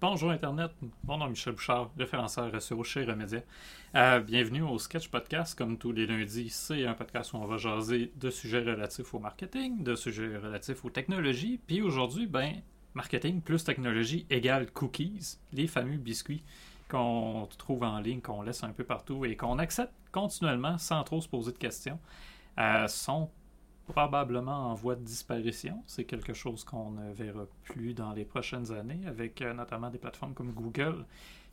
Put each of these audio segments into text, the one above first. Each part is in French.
Bonjour Internet, mon nom Michel Bouchard, référenceur SEO chez Remedia. Euh, bienvenue au Sketch Podcast. Comme tous les lundis, c'est un podcast où on va jaser de sujets relatifs au marketing, de sujets relatifs aux technologies. Puis aujourd'hui, ben, marketing plus technologie égale cookies, les fameux biscuits qu'on trouve en ligne, qu'on laisse un peu partout et qu'on accepte continuellement sans trop se poser de questions, euh, sont probablement en voie de disparition. C'est quelque chose qu'on ne verra plus dans les prochaines années, avec euh, notamment des plateformes comme Google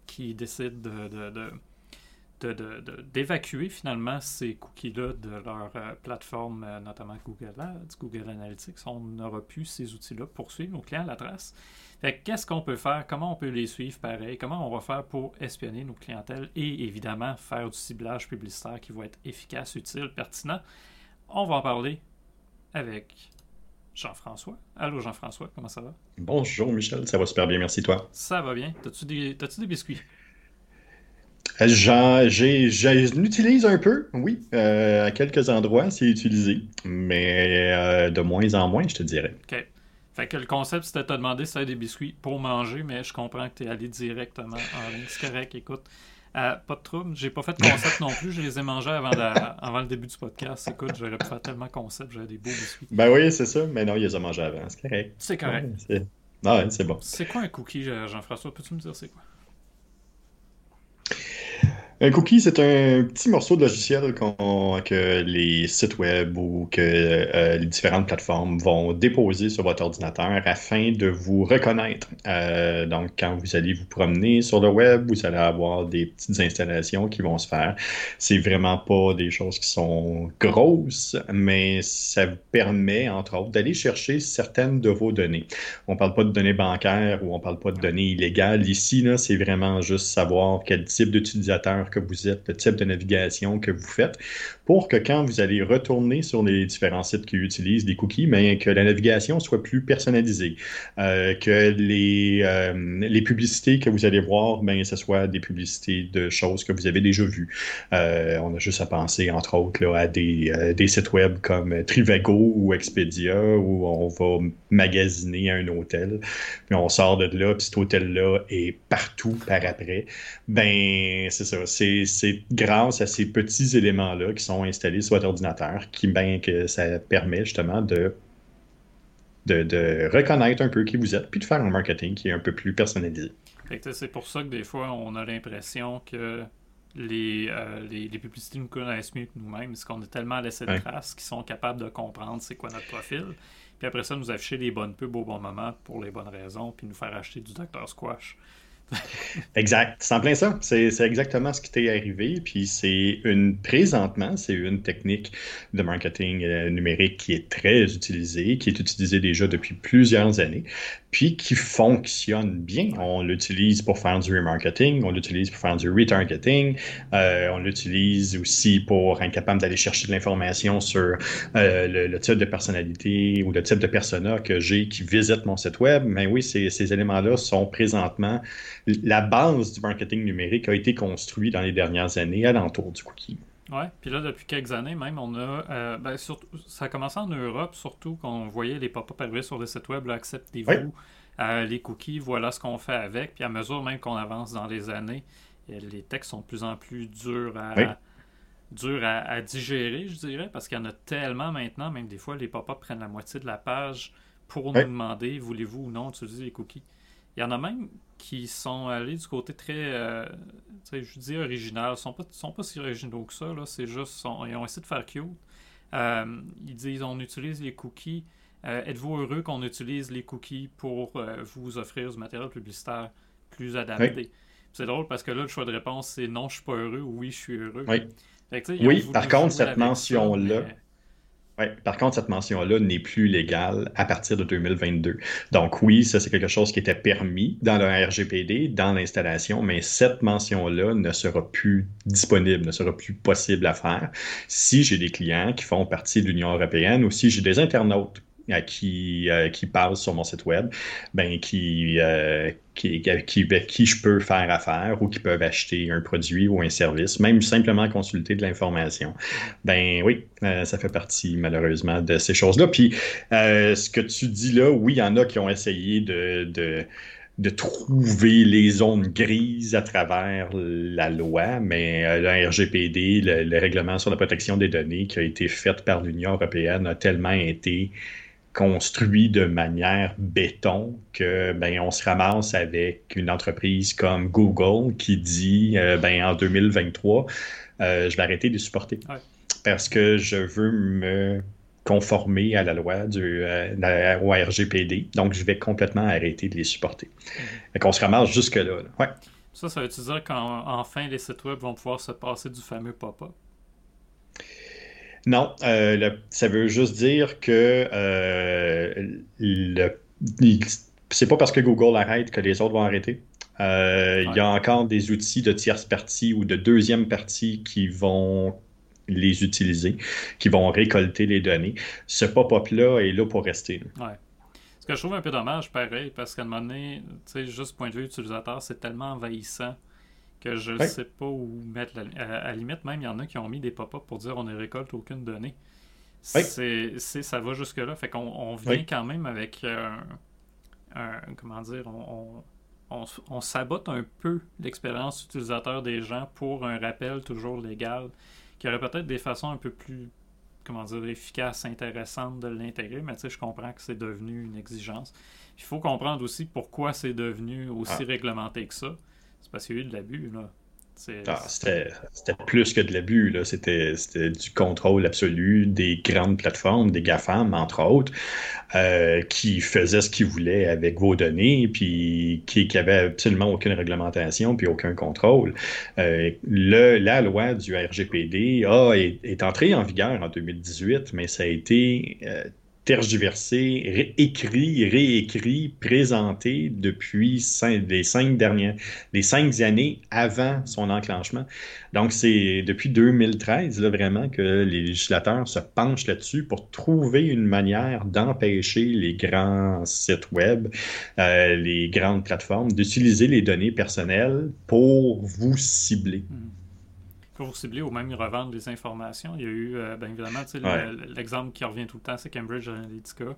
qui décident d'évacuer finalement ces cookies-là de leur euh, plateforme, euh, notamment Google Ads, Google Analytics. On n'aura plus ces outils-là pour suivre nos clients à la trace. Qu'est-ce qu'on peut faire? Comment on peut les suivre pareil? Comment on va faire pour espionner nos clientèles et évidemment faire du ciblage publicitaire qui va être efficace, utile, pertinent? On va en parler avec Jean-François. Allô Jean-François, comment ça va? Bonjour Michel, ça va super bien, merci toi? Ça va bien. T'as-tu des, des biscuits? Euh, J'utilise un peu, oui. Euh, à quelques endroits, c'est utilisé. Mais euh, de moins en moins, je te dirais. OK. Fait que le concept, c'était de te demander si tu des biscuits pour manger, mais je comprends que tu es allé directement en ligne. C'est correct, écoute. Euh, pas de trouble. J'ai pas fait de concept non plus. Je les ai mangés avant, avant le début du podcast. Écoute, j'aurais pu faire tellement concept. J'avais des beaux biscuits. Ben oui, c'est ça. Mais non, ils les ont mangés avant. C'est correct. C'est correct. ah ouais, c'est bon. C'est quoi un cookie, Jean-François? Peux-tu me dire c'est quoi? Un cookie, c'est un petit morceau de logiciel que les sites web ou que euh, les différentes plateformes vont déposer sur votre ordinateur afin de vous reconnaître. Euh, donc, quand vous allez vous promener sur le web, vous allez avoir des petites installations qui vont se faire. C'est vraiment pas des choses qui sont grosses, mais ça vous permet, entre autres, d'aller chercher certaines de vos données. On parle pas de données bancaires ou on parle pas de données illégales. Ici, c'est vraiment juste savoir quel type d'utilisateur que vous êtes, le type de navigation que vous faites, pour que quand vous allez retourner sur les différents sites qui utilisent des cookies, mais que la navigation soit plus personnalisée, euh, que les, euh, les publicités que vous allez voir, ben, ce soit des publicités de choses que vous avez déjà vues. Euh, on a juste à penser, entre autres, là, à des, des, sites web comme Trivago ou Expedia, où on va magasiner un hôtel, puis on sort de là, puis cet hôtel-là est partout par après. Ben, c'est ça, c'est c'est grâce à ces petits éléments-là qui sont installés sur votre ordinateur qui, ben, que ça permet justement de, de, reconnaître un peu qui vous êtes, puis de faire un marketing qui est un peu plus personnalisé. C'est pour ça que des fois, on a l'impression que les, euh, les, publicités nous connaissent mieux que nous-mêmes, parce qu'on a tellement laissé de traces qu'ils sont capables de comprendre c'est quoi notre profil. Puis après ça, nous afficher les bonnes pubs au bon moment pour les bonnes raisons, puis nous faire acheter du Dr. Squash exact. C'est en plein ça. C'est exactement ce qui t'est arrivé. Puis c'est une, présentement, c'est une technique de marketing euh, numérique qui est très utilisée, qui est utilisée déjà depuis plusieurs années, puis qui fonctionne bien. On l'utilise pour faire du remarketing, on l'utilise pour faire du retargeting, euh, on l'utilise aussi pour être capable d'aller chercher de l'information sur euh, le, type de personnalité ou le type de persona que j'ai qui visite mon site web. Mais oui, ces, éléments-là sont présentement la base du marketing numérique a été construite dans les dernières années alentour du cookie. Oui, puis là, depuis quelques années même, on a. Euh, ben, surtout, ça a commencé en Europe, surtout qu'on voyait les pop-up arriver sur le site web, acceptez-vous euh, les cookies, voilà ce qu'on fait avec. Puis à mesure même qu'on avance dans les années, les textes sont de plus en plus durs à. à, digérer, je dirais, parce qu'il y en a tellement maintenant, même des fois, les pop-up prennent la moitié de la page pour nous demander voulez-vous ou non utiliser les cookies. Il y en a même qui sont allés du côté très, euh, je dis original. Ils sont pas, sont pas si originaux que ça. Là. C'est juste, ils ont essayé de faire cute. Euh, ils disent on utilise les cookies. Euh, êtes-vous heureux qu'on utilise les cookies pour vous offrir du matériel publicitaire plus adapté? C'est drôle parce que là, le choix de réponse, c'est non, je suis pas heureux ou oui, je suis heureux. Oui, oui par contre, cette mention-là. Par contre, cette mention-là n'est plus légale à partir de 2022. Donc oui, ça c'est quelque chose qui était permis dans le RGPD, dans l'installation, mais cette mention-là ne sera plus disponible, ne sera plus possible à faire si j'ai des clients qui font partie de l'Union européenne ou si j'ai des internautes à qui, qui parle sur mon site web, ben, qui, qui, qui, qui je peux faire affaire ou qui peuvent acheter un produit ou un service, même simplement consulter de l'information. Ben oui, ça fait partie malheureusement de ces choses-là. Puis ce que tu dis là, oui, il y en a qui ont essayé de de trouver les zones grises à travers la loi, mais euh, le RGPD, le, règlement sur la protection des données qui a été fait par l'Union européenne a tellement été construit de manière béton que ben on se ramasse avec une entreprise comme Google qui dit euh, ben en 2023 euh, je vais arrêter de supporter parce que je veux me conformer à la loi du euh, au RGPD. Donc, je vais complètement arrêter de les supporter. et qu'on se ramasse jusque-là. Ouais. Ça, ça veut dire qu'enfin, les sites web vont pouvoir se passer du fameux pop-up? Non, euh, ça veut juste dire que euh, c'est pas parce que Google arrête que les autres vont arrêter. Euh, il y a encore des outils de tierce partie ou de deuxième partie qui vont les utiliser, qui vont récolter les données. Ce pop-up-là est là pour rester. Ouais. Ce que je trouve un peu dommage, pareil, parce qu'à un moment donné, tu sais, juste point de vue utilisateur, c'est tellement envahissant que je ne sais pas où mettre la... à, la limite, même, il y en a qui ont mis des pop-up pour dire on ne récolte aucune donnée. C'est, ça va jusque-là. Fait qu'on on vient quand même avec euh, un, comment dire, on, on, on, sabote un peu l'expérience utilisateur des gens pour un rappel toujours légal y aurait peut-être des façons un peu plus, comment dire, efficaces, intéressantes de l'intégrer, mais tu sais, je comprends que c'est devenu une exigence. Il faut comprendre aussi pourquoi c'est devenu aussi ah. réglementé que ça. C'est parce qu'il y a eu de l'abus, là. Ah, c'était plus que de l'abus. C'était du contrôle absolu des grandes plateformes, des GAFAM, entre autres, euh, qui faisaient ce qu'ils voulaient avec vos données, puis qui n'avaient absolument aucune réglementation, puis aucun contrôle. Euh, le, la loi du RGPD est, entrée en vigueur en 2018, mais ça a été euh, tergiversé, écrit, réécrit, présenté depuis les cinq dernières, les cinq années avant son enclenchement. Donc, c'est depuis 2013, là, vraiment, que les législateurs se penchent là-dessus pour trouver une manière d'empêcher les grands sites web, euh, les grandes plateformes d'utiliser les données personnelles pour vous cibler. Hmm pour cibler ou même revendre des informations. Il y a eu, euh, bien évidemment, l'exemple qui revient tout le temps, c'est Cambridge Analytica.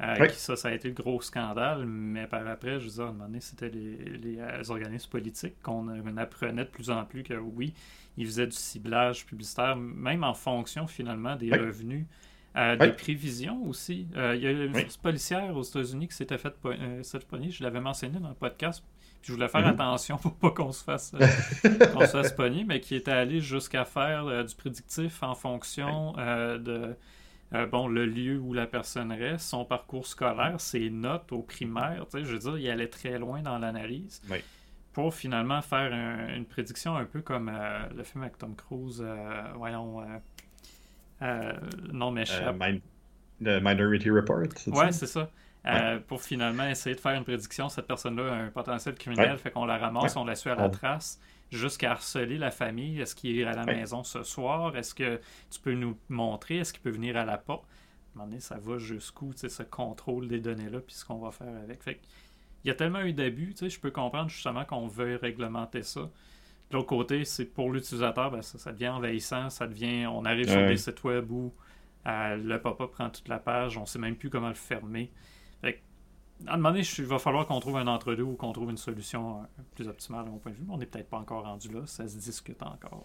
Euh, ça, ça a été le gros scandale, mais par après, je un moment donné, c'était les, euh, organismes politiques qu'on apprenait de plus en plus que oui, ils faisaient du ciblage publicitaire, même en fonction finalement des revenus. Des prévisions aussi. il y a une force policière aux États-Unis qui s'était faite cette je l'avais mentionné dans le podcast je voulais faire mhm. attention pour pas qu'on se fasse, euh, pogner, mais qui était allé jusqu'à faire euh, du prédictif en fonction euh, de bon, le lieu où la personne reste, son parcours scolaire, ses notes au primaire. Je veux dire, il allait très loin dans l'analyse. Pour finalement faire une prédiction un peu comme le film avec Tom Cruise, voyons, non m'échappe. The Minority Report. Ouais, c'est ça. Euh, pour finalement essayer de faire une prédiction. Cette personne-là a un potentiel criminel, fait qu'on la ramasse, on la suit à la trace jusqu'à harceler la famille. Est-ce qu'il est à la maison ce soir? Est-ce que tu peux nous montrer? Est-ce qu'il peut venir à la porte? À un moment donné, ça va jusqu'où, ce contrôle des données-là, puis ce qu'on va faire avec? Fait il y a tellement eu d'abus, je peux comprendre justement qu'on veut réglementer ça. De l'autre côté, c'est pour l'utilisateur, ben, ça, devient envahissant, ça devient. On arrive sur des sites web où euh, le pop-up prend toute la page, on sait même plus comment le fermer. Fait à un moment donné, il va falloir qu'on trouve un entre-deux ou qu'on trouve une solution euh, plus optimale de mon point de vue. On n'est peut-être pas encore rendu là, ça se discute encore.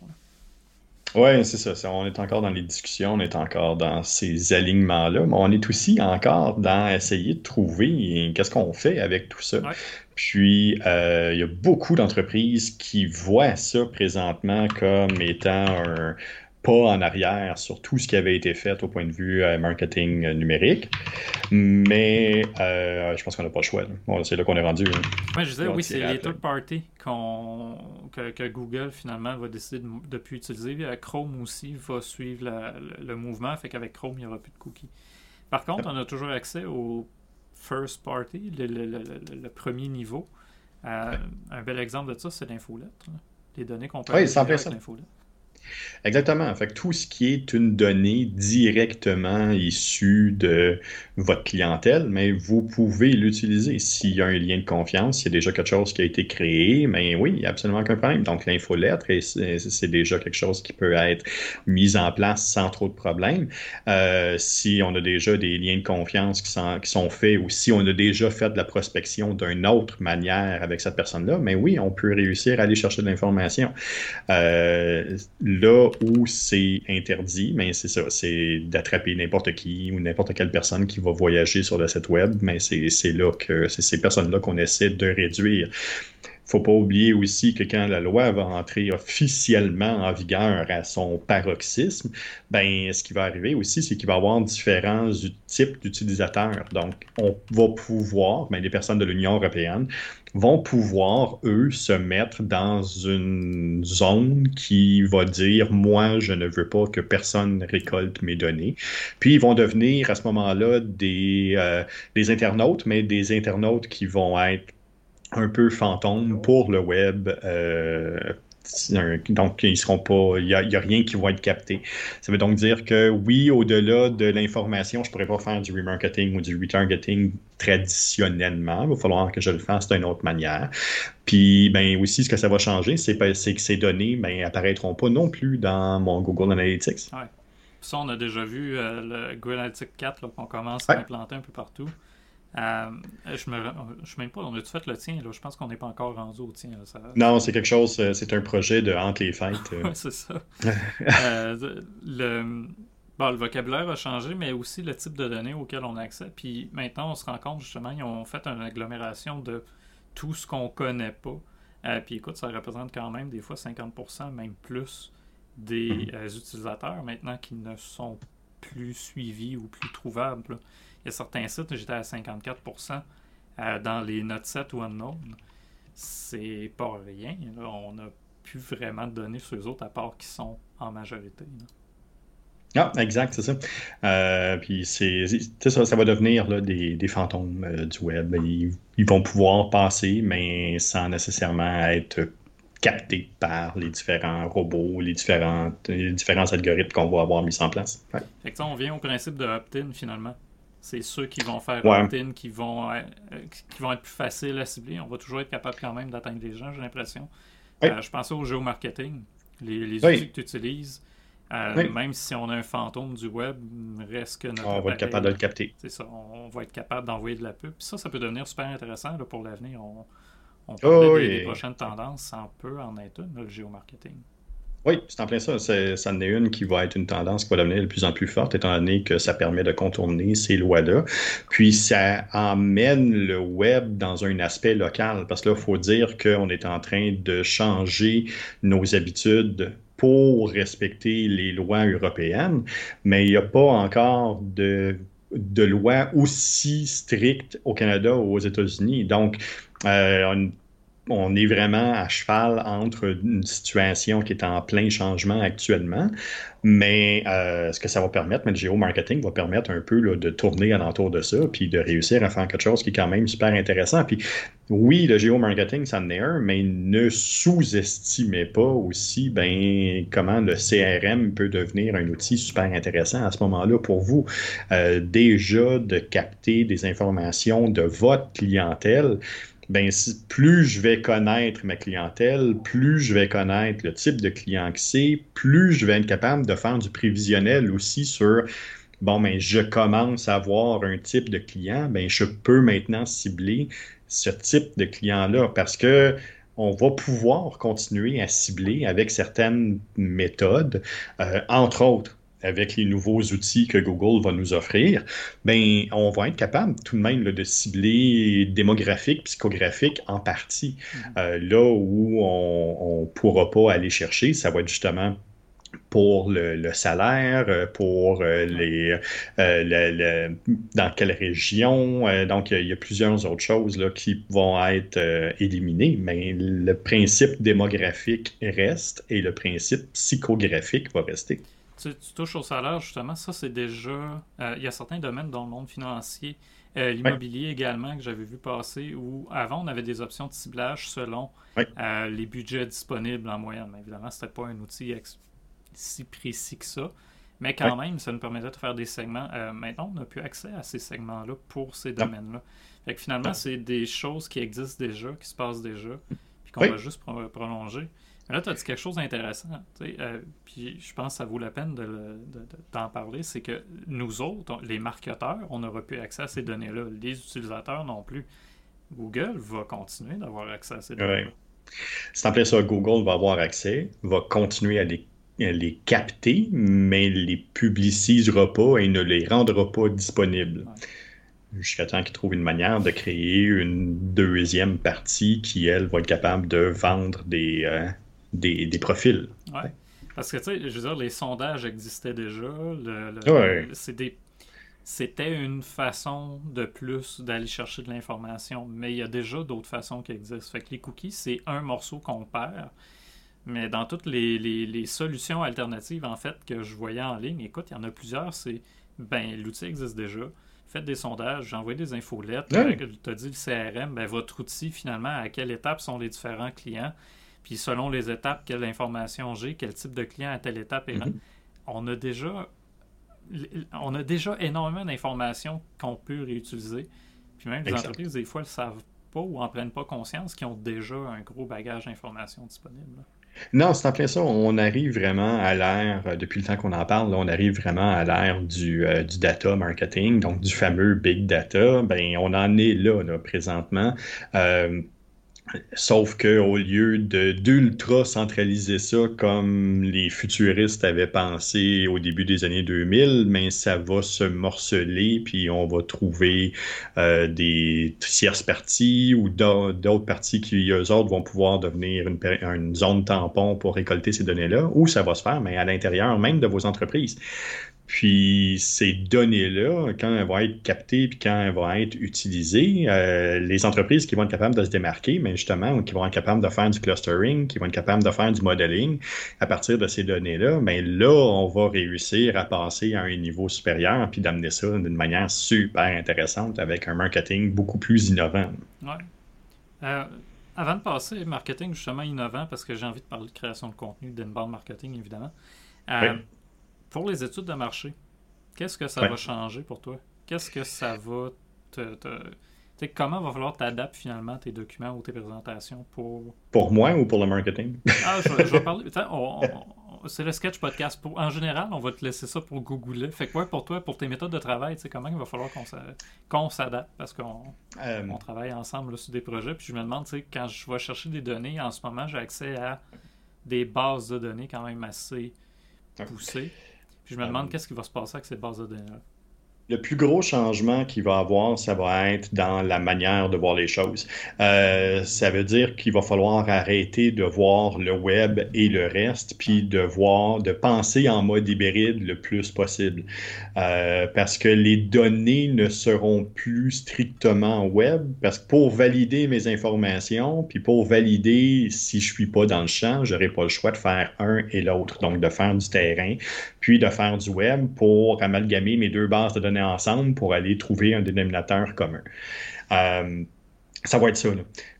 Oui, c'est ça, On est encore dans les discussions, on est encore dans ces alignements-là, mais on est aussi encore dans essayer de trouver qu'est-ce qu'on fait avec tout ça. Puis, euh, il y a beaucoup d'entreprises qui voient ça présentement comme étant un, pas en arrière sur tout ce qui avait été fait au point de vue euh, marketing euh, numérique. Mais euh, je pense qu'on n'a pas le choix. c'est là qu'on est rendu. je disais, oui, c'est les third party que, Google finalement va décider de ne plus utiliser. Chrome aussi va suivre le, mouvement, fait qu'avec Chrome, il n'y aura plus de cookies. Par contre, on a toujours accès au first party, le, premier niveau. Un bel exemple de ça, c'est l'infolettre. Les données qu'on peut oui, avec l'infolette. Exactement. Fait tout ce qui est une donnée directement issue de votre clientèle, mais vous pouvez l'utiliser. S'il y a un lien de confiance, s'il y a déjà quelque chose qui a été créé, mais oui, il n'y a absolument aucun problème. Donc, l'infolettre, c'est déjà quelque chose qui peut être mis en place sans trop de problèmes. Euh, si on a déjà des liens de confiance qui sont, faits ou si on a déjà fait de la prospection d'une autre manière avec cette personne-là, mais oui, on peut réussir à aller chercher de l'information. Euh, là où c'est interdit, mais c'est ça, c'est d'attraper n'importe qui ou n'importe quelle personne qui va voyager sur le site web, mais c'est là que c'est ces personnes-là qu'on essaie de réduire faut pas oublier aussi que quand la loi va entrer officiellement en vigueur à son paroxysme, ben ce qui va arriver aussi, c'est qu'il va y avoir différents types d'utilisateurs. Donc, on va pouvoir, ben, les personnes de l'Union européenne vont pouvoir, eux, se mettre dans une zone qui va dire, moi, je ne veux pas que personne récolte mes données. Puis, ils vont devenir à ce moment-là des, euh, des internautes, mais des internautes qui vont être un peu fantôme pour le web. Euh, donc, ils seront pas, il n'y a, rien qui va être capté. Ça veut donc dire que oui, au-delà de l'information, je ne pourrais pas faire du remarketing ou du retargeting traditionnellement. Il va falloir que je le fasse d'une autre manière. Puis, ben aussi, ce que ça va changer, c'est que ces données ben, apparaîtront pas non plus dans mon Google Analytics. Ouais. Ça, on a déjà vu euh, le Google Analytics 4 qu'on commence à implanter un peu partout. Euh, je me je sais même pas, on a-tu fait le tien? Là? Je pense qu'on n'est pas encore rendu au tien. Non, c'est quelque chose, euh, c'est un projet de entre les fêtes. oui, c'est ça. le... Bon, le vocabulaire a changé, mais aussi le type de données auxquelles on a accès. Puis maintenant, on se rend compte justement, ils ont fait une agglomération de tout ce qu'on connaît pas. Euh, puis écoute, ça représente quand même des fois 50%, même plus, des mm-hmm. utilisateurs maintenant qui ne sont plus suivis ou plus trouvables. Il y a certains sites, j'étais à 54% euh, dans les notes 7 ou unknown. C'est pas rien. On n'a plus vraiment de données sur les autres à part qui sont en majorité. Ah, exact, c'est ça. Euh, puis c'est ça, ça va devenir des, fantômes euh, du web. Ils, vont pouvoir passer, mais sans nécessairement être captés par les différents robots, les, différents algorithmes qu'on va avoir mis en place. Fait on vient au principe de opt-in finalement. C'est ceux qui vont faire opt-in qui vont, euh, qui vont être plus faciles à cibler. On va toujours être capable quand même d'atteindre les gens, j'ai l'impression. Euh, je pensais au géomarketing, les, les outils que tu utilises. Euh, même si on a un fantôme du web, reste que notre. On va être capable de le capter. C'est ça, on, va être capable d'envoyer de la pub. Puis ça, ça peut devenir super intéressant pour l'avenir. On, on peut oh, des, prochaines tendances, ça peut en être une, le géomarketing. Oui, c'est en plein ça. Ça en est une qui va être une tendance qui va devenir de plus en plus forte, étant donné que ça permet de contourner ces lois-là. Puis ça emmène le web dans un aspect local, parce que là, il faut dire qu'on est en train de changer nos habitudes pour respecter les lois européennes, mais il n'y a pas encore de de loi aussi strictes au Canada ou aux États-Unis. Donc, on on est vraiment à cheval entre une situation qui est en plein changement actuellement, mais euh, ce que ça va permettre, mais le géomarketing va permettre un peu de tourner alentour de ça, puis de réussir à faire quelque chose qui est quand même super intéressant. Puis oui, le géomarketing, ça en est un, mais ne sous-estimez pas aussi ben, comment le CRM peut devenir un outil super intéressant à ce moment-là pour vous. Euh, déjà de capter des informations de votre clientèle ben, plus je vais connaître ma clientèle, plus je vais connaître le type de client que c'est, plus je vais être capable de faire du prévisionnel aussi sur bon, ben, je commence à avoir un type de client, ben, je peux maintenant cibler ce type de client-là parce que on va pouvoir continuer à cibler avec certaines méthodes, euh, entre autres avec les nouveaux outils que Google va nous offrir, ben, on va être capable tout de même de cibler démographique, psychographique en partie. Mm-hmm. Euh, là où on ne pourra pas aller chercher, ça va être justement pour le, salaire, euh, pour euh, les dans quelle région. donc, il y, a plusieurs autres choses là, qui vont être éliminées, mais le principe démographique reste et le principe psychographique va rester. Tu, touches au salaire, justement, ça c'est déjà. Euh, il y a certains domaines dans le monde financier, euh, l'immobilier également, que j'avais vu passer, où avant on avait des options de ciblage selon euh, les budgets disponibles en moyenne. Mais évidemment, ce n'était pas un outil si précis que ça. Mais quand même, ça nous permettait de faire des segments. maintenant, on n'a plus accès à ces segments-là pour ces domaines-là. Fait que finalement, c'est des choses qui existent déjà, qui se passent déjà, puis qu'on va juste prolonger. Là, tu as dit quelque chose d'intéressant. Euh, puis je pense que ça vaut la peine d'en parler. C'est que nous autres, les marketeurs, on n'aura plus accès à ces données-là. Les utilisateurs non plus. Google va continuer d'avoir accès à ces données-là. C'est en plein ça, Google va avoir accès, va continuer à les, les capter, mais les publicisera pas et ne les rendra pas disponibles jusqu'à temps qu'ils trouvent une manière de créer une deuxième partie qui, elle, va être capable de vendre des, euh, des, profils. Ouais. Parce que, tu sais, je veux dire, les sondages existaient déjà. C'était une façon de plus d'aller chercher de l'information, mais il y a déjà d'autres façons qui existent. Fait que les cookies, c'est un morceau qu'on perd. Mais dans toutes les, les, solutions alternatives, en fait, que je voyais en ligne, écoute, il y en a plusieurs, c'est, ben, l'outil existe déjà faites des sondages, j'envoie des infolettes, tu as dit le CRM, ben, votre outil, finalement, à quelle étape sont les différents clients, puis selon les étapes, quelle information j'ai, quel type de client à telle étape est mm-hmm. On a déjà on a déjà énormément d'informations qu'on peut réutiliser. Puis même les entreprises, des fois, ne le savent pas ou en prennent pas conscience qu'ils ont déjà un gros bagage d'informations disponible. Non, c'est en plein ça. On arrive vraiment à l'ère, euh, depuis le temps qu'on en parle, on arrive vraiment à l'ère du, euh, du, data marketing, donc du fameux big data. Ben, on en est là, là présentement. Euh, Sauf qu'au lieu d'ultra centraliser ça comme les futuristes avaient pensé au début des années 2000, mais ça va se morceler, puis on va trouver euh, des tierces parties ou d'autres parties qui, eux autres, vont pouvoir devenir une, une zone tampon pour récolter ces données-là, ou ça va se faire, mais à l'intérieur même de vos entreprises. Puis ces données-là, quand elles vont être captées puis quand elles vont être utilisées, euh, les entreprises qui vont être capables de se démarquer, mais justement, qui vont être capables de faire du clustering, qui vont être capables de faire du modeling à partir de ces données-là, mais là, on va réussir à passer à un niveau supérieur puis d'amener ça d'une manière super intéressante avec un marketing beaucoup plus innovant. Ouais. Euh, avant de passer marketing justement innovant, parce que j'ai envie de parler de création de contenu, d'inbound marketing évidemment. Euh, pour les études de marché, qu'est-ce que ça va changer pour toi? Qu'est-ce que ça va te. comment va falloir t'adapter finalement tes documents ou tes présentations pour. Pour moi ou pour le marketing? ah, je, vais parler. c'est le sketch podcast. Pour, en général, on va te laisser ça pour googler. Fait que pour toi, pour tes méthodes de travail, comment il va falloir qu'on s'adapte? Parce qu'on euh, on travaille ensemble sur des projets. Puis je me demande, quand je vais chercher des données, en ce moment, j'ai accès à des bases de données quand même assez poussées. Puis je me demande qu'est-ce qui va se passer avec ces bases de données-là. Le plus gros changement qu'il va avoir, ça va être dans la manière de voir les choses. Euh, ça veut dire qu'il va falloir arrêter de voir le web et le reste, puis de voir, de penser en mode hybride le plus possible. Euh, parce que les données ne seront plus strictement web, parce que pour valider mes informations, puis pour valider si je suis pas dans le champ, j'aurai pas le choix de faire un et l'autre. Donc de faire du terrain, puis de faire du web pour amalgamer mes deux bases de données ensemble pour aller trouver un dénominateur commun. Euh, ça va être ça.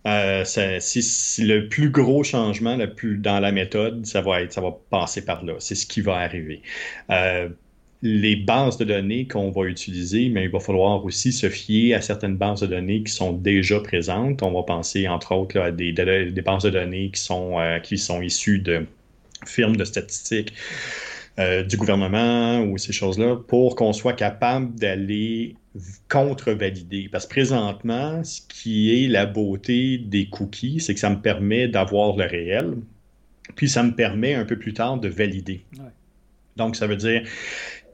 Euh, si, le plus gros changement plus dans la méthode, ça va être, ça va passer par là. C'est ce qui va arriver. Euh, les bases de données qu'on va utiliser, mais il va falloir aussi se fier à certaines bases de données qui sont déjà présentes. On va penser entre autres à des, bases de données qui sont, qui sont issues de firmes de statistiques euh, du gouvernement ou ces choses-là pour qu'on soit capable d'aller contre-valider. Parce que présentement, ce qui est la beauté des cookies, c'est que ça me permet d'avoir le réel, puis ça me permet un peu plus tard de valider. Donc, ça veut dire,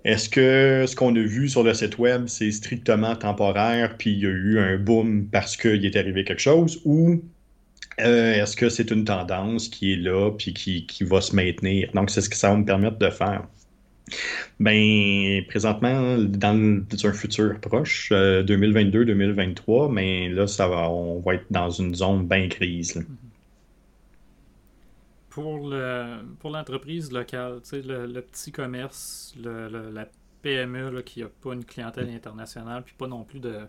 est-ce que ce qu'on a vu sur le site web, c'est strictement temporaire, puis il y a eu un boom parce qu'il est arrivé quelque chose, ou euh, est-ce que c'est une tendance qui est là puis qui, va se maintenir? Donc, c'est ce que ça va me permettre de faire. Ben, présentement, dans, un futur proche, 2022-2023, euh, mais là, ça va, on va être dans une zone bien crise. Pour, le, pour l'entreprise locale, le, le petit commerce, la PME qui n'a pas une clientèle internationale, puis pas non plus de,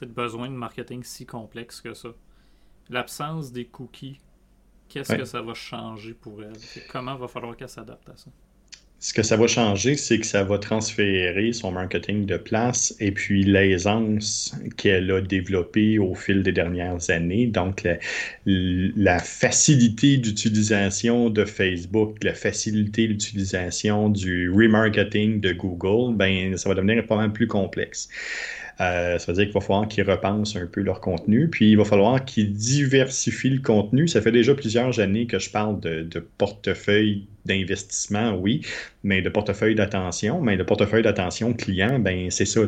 de besoin de marketing si complexe que ça l'absence des cookies qu'est-ce que ça va changer pour elle? comment va falloir qu'elle s'adapte à ça? Ce que ça va changer, c'est que ça va transférer son marketing de place et puis l'aisance qu'elle a développée au fil des dernières années. Donc, la, facilité d'utilisation de Facebook, la facilité d'utilisation du remarketing de Google, ben, ça va devenir pas mal plus complexe. Euh, ça veut dire qu'il va falloir qu'ils repensent un peu leur contenu, puis il va falloir qu'ils diversifient le contenu. Ça fait déjà plusieurs années que je parle de, portefeuille d'investissement, oui, mais de portefeuille d'attention. Mais le portefeuille d'attention client, ben c'est ça.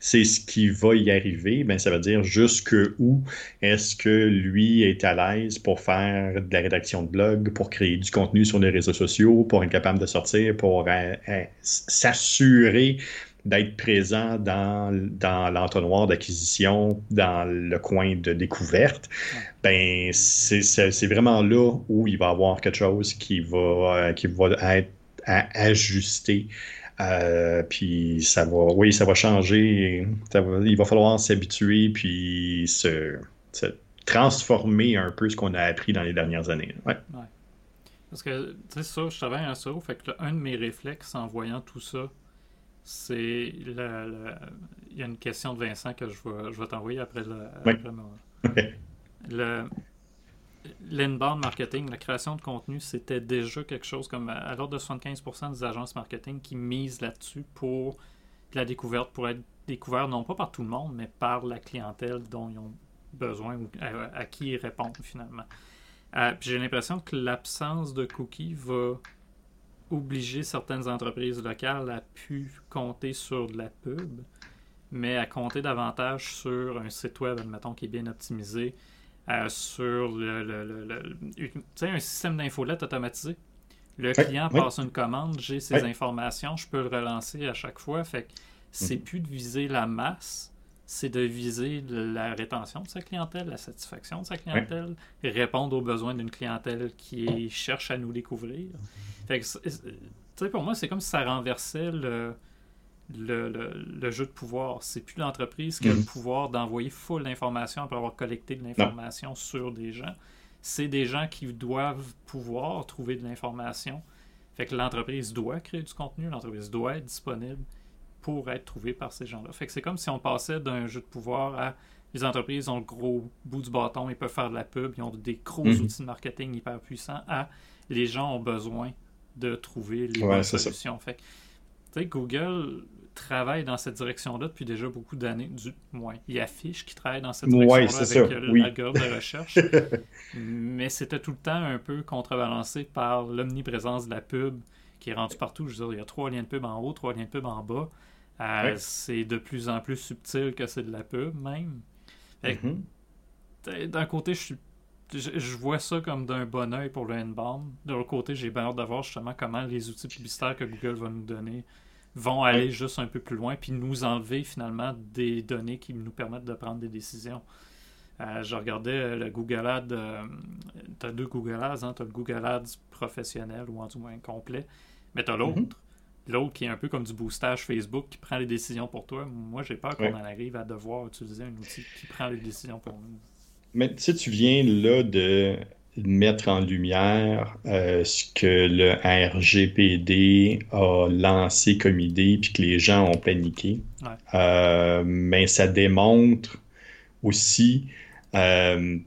C'est ce qui va y arriver. Ben, ça veut dire jusque où est-ce que lui est à l'aise pour faire de la rédaction de blog, pour créer du contenu sur les réseaux sociaux, pour être capable de sortir, pour euh, euh, s'assurer d'être présent dans, dans l'entonnoir d'acquisition, dans le coin de découverte, ben c'est vraiment là où il va y avoir quelque chose qui va, euh, qui va être à ajuster. Euh, puis ça va, oui, ça va changer. il va falloir s'habituer puis se, transformer un peu ce qu'on a appris dans les dernières années. Ouais. Parce que, tu sais, ça, je travaille un ça, fait un de mes réflexes en voyant tout ça, c'est il y a une question de Vincent que je vais, je vais t'envoyer après le, le l'inbound marketing, la création de contenu, c'était déjà quelque chose comme à l'ordre de 75% des agences marketing qui misent là-dessus pour la découverte, pour être découvert non pas par tout le monde, mais par la clientèle dont ils ont besoin ou à, qui ils répondent finalement. Euh, j'ai l'impression que l'absence de cookies va obliger certaines entreprises locales à pu compter sur de la pub, mais à compter davantage sur un site web, admettons, qui est bien optimisé, euh, sur le, le, un système d'infolette automatisé. Le client passe une commande, j'ai ses informations, je peux le relancer à chaque fois. Fait que c'est mhm. plus de viser la masse, c'est de viser la rétention de sa clientèle, la satisfaction de sa clientèle, répondre aux besoins d'une clientèle qui cherche à nous découvrir. Fait que, pour moi, c'est comme si ça renversait le, le, jeu de pouvoir. C'est plus l'entreprise qui a le mm. pouvoir d'envoyer full d'informations après avoir collecté de l'information sur des gens. C'est des gens qui doivent pouvoir trouver de l'information. Fait que l'entreprise doit créer du contenu, l'entreprise doit être disponible pour être trouvée par ces gens-là. Fait que c'est comme si on passait d'un jeu de pouvoir à les entreprises ont le gros bout du bâton, ils peuvent faire de la pub, ils ont des gros mm. outils de marketing hyper puissants, à les gens ont besoin de trouver les solutions. Fait Google travaille dans cette direction-là depuis déjà beaucoup d'années, du moins. Il affiche qu'il travaille dans cette direction-là avec euh, l'algorithme de recherche. mais c'était tout le temps un peu contrebalancé par l'omniprésence de la pub qui est rendue partout. Je veux dire, il y a trois liens de pub en haut, trois liens de pub en bas. Euh, c'est de plus en plus subtil que c'est de la pub, même. Mm-hmm. D'un côté, je suis je, vois ça comme d'un bon oeil pour le inbound. De l'autre côté, j'ai bien hâte de voir justement comment les outils publicitaires que Google va nous donner vont aller juste un peu plus loin puis nous enlever finalement des données qui nous permettent de prendre des décisions. Euh, je regardais le Google Ads, euh, tu as deux Google Ads, hein, tu as le Google Ads professionnel ou en tout moins complet, mais tu as l'autre. Mm-hmm. L'autre qui est un peu comme du boostage Facebook qui prend les décisions pour toi. Moi, j'ai peur qu'on en arrive à devoir utiliser un outil qui prend les décisions pour nous. Mais tu sais, tu viens là de mettre en lumière euh, ce que le RGPD a lancé comme idée, puis que les gens ont paniqué. Euh, mais ça démontre aussi euh,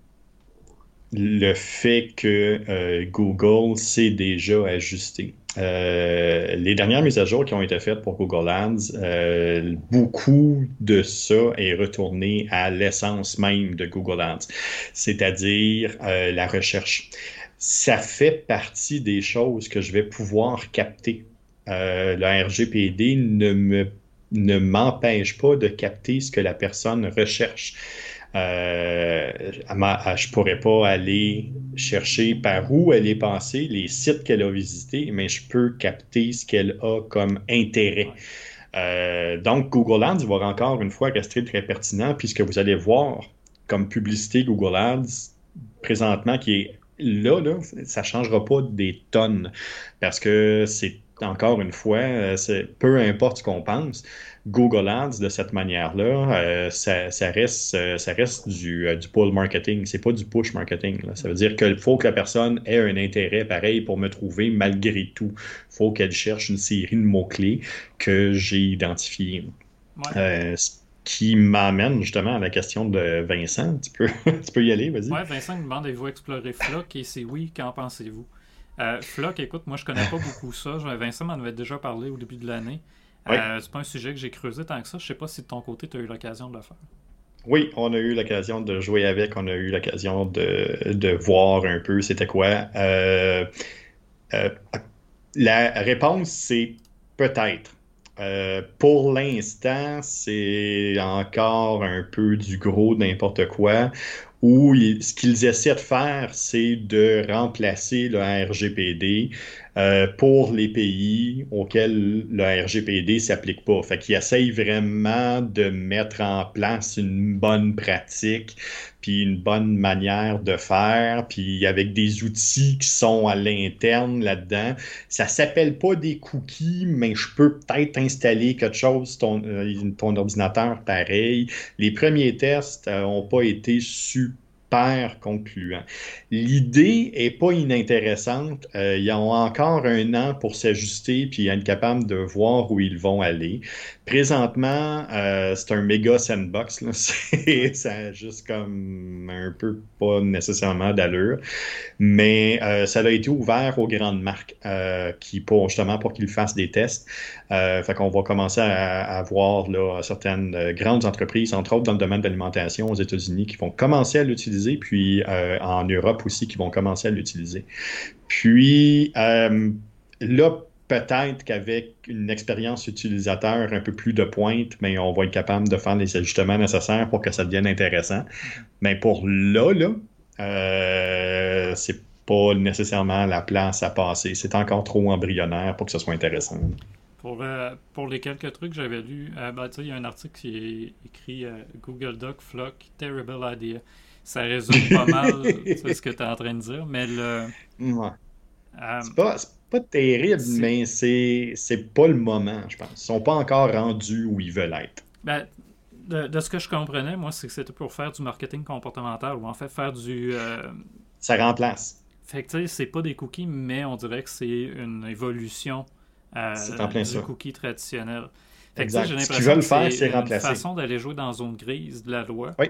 le fait que Google s'est déjà ajusté. Euh, les dernières mises à jour qui ont été faites pour Google Ads, euh, beaucoup de ça est retourné à l'essence même de Google Ads, c'est-à-dire euh, la recherche. Ça fait partie des choses que je vais pouvoir capter. le RGPD ne me ne m'empêche pas de capter ce que la personne recherche. Euh, je pourrais pas aller chercher par où elle est passée, les sites qu'elle a visités, mais je peux capter ce qu'elle a comme intérêt. Euh, donc, Google Ads va encore une fois rester très pertinent puisque vous allez voir comme publicité Google Ads présentement qui est là, là ça ne changera pas des tonnes parce que c'est encore une fois, euh, peu importe ce qu'on pense, Google Ads de cette manière-là, euh, ça, reste, euh, ça reste du, du pull marketing, c'est pas du push marketing. Ça veut dire qu'il faut que la personne ait un intérêt pareil pour me trouver malgré tout. Il faut qu'elle cherche une série de mots-clés que j'ai identifiés. ce qui m'amène justement à la question de Vincent. Tu peux, tu peux y aller, vas-y. Oui, Vincent me demande avez-vous exploré Flock? Et c'est oui, qu'en pensez-vous? Euh, Flock, écoute, moi je connais pas beaucoup ça. Vincent m'en avait déjà parlé au début de l'année. Euh, c'est pas un sujet que j'ai creusé tant que ça. Je sais pas si de ton côté tu as eu l'occasion de le faire. Oui, on a eu l'occasion de jouer avec, on a eu l'occasion de, voir un peu c'était quoi. Euh, la réponse, c'est peut-être. Pour l'instant, c'est encore un peu du gros n'importe quoi où ce qu'ils essaient de faire, c'est de remplacer le RGPD euh, pour les pays auxquels le RGPD s'applique pas. Fait qu'ils essayent vraiment de mettre en place une bonne pratique, puis une bonne manière de faire, puis avec des outils qui sont à l'interne là-dedans. Ça s'appelle pas des cookies, mais je peux peut-être installer quelque chose ton, euh, ton ordinateur pareil. Les premiers tests n'ont pas été super super concluant. L'idée est pas inintéressante. Euh, ils ont encore un an pour s'ajuster puis être capable de voir où ils vont aller. Présentement, euh, c'est un méga sandbox. C'est, ça a juste comme un peu pas nécessairement d'allure. Mais euh, ça a été ouvert aux grandes marques qui pour justement pour qu'ils fassent des tests. Fait qu'on va commencer à, à voir là, certaines grandes entreprises, entre autres dans le domaine de l'alimentation aux États-Unis, qui vont commencer à l'utiliser puis euh, en Europe aussi qui vont commencer à l'utiliser. Puis euh, là, peut-être qu'avec une expérience utilisateur un peu plus de pointe, mais on va être capable de faire les ajustements nécessaires pour que ça devienne intéressant. Mais pour là, là, euh, c'est pas nécessairement la place à passer. C'est encore trop embryonnaire pour que ce soit intéressant. Pour, pour les quelques trucs que j'avais lus, ben, il y a un article qui est écrit Google Doc Flock Terrible Idea ça résume pas mal ce que tu es en train de dire, mais le. Ouais. Euh, c'est pas, pas, terrible, mais c'est, c'est pas le moment, je pense. Ils sont pas encore rendus où ils veulent être. Ben, de, ce que je comprenais, moi, c'est que c'était pour faire du marketing comportemental ou en fait faire du. Euh, ça remplace. Fait que tu sais, c'est pas des cookies, mais on dirait que c'est une évolution euh, du cookie traditionnel. Fait que, j'ai l'impression que c'est une façon d'aller jouer dans zone grise de la loi. Oui.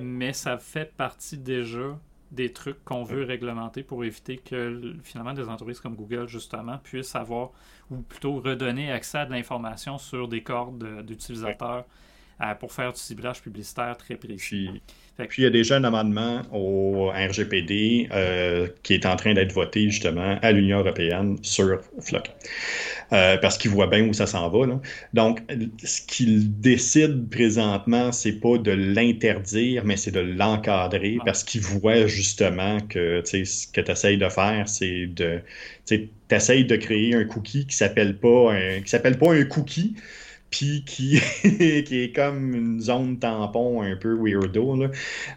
Mais ça fait partie déjà des trucs qu'on veut réglementer pour éviter que finalement des entreprises comme Google justement puissent avoir ou plutôt redonner accès à de l'information sur des cordes d'utilisateurs euh, pour faire du ciblage publicitaire très précis. Puis il y a déjà un amendement au RGPD euh, qui est en train d'être voté justement à l'Union européenne sur Flock. Euh, parce qu'ils voient bien où ça s'en va. Donc, ce qu'ils décident présentement, c'est pas de l'interdire, mais c'est de l'encadrer parce qu'ils voient justement que ce que tu essayes de faire, c'est de. Tu essayes de créer un cookie qui s'appelle pas qui s'appelle pas un cookie, puis qui, qui est comme une zone tampon un peu weirdo, là,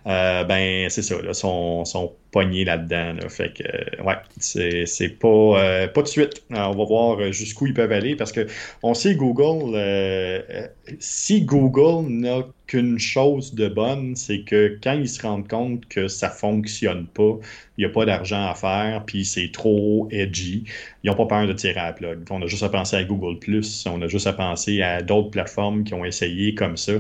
euh, ben c'est ça, là, sont, sont pognés là-dedans. Là. Fait que, euh, ouais, c'est, c'est pas, euh, pas de suite. on va voir jusqu'où ils peuvent aller parce que on sait Google, si Google n'a qu'une chose de bonne, c'est que quand ils se rendent compte que ça fonctionne pas, il n'y a pas d'argent à faire, puis c'est trop edgy, ils n'ont pas peur de tirer à la plug. On a juste à penser à Google on a juste à penser à d'autres plateformes qui ont essayé comme ça,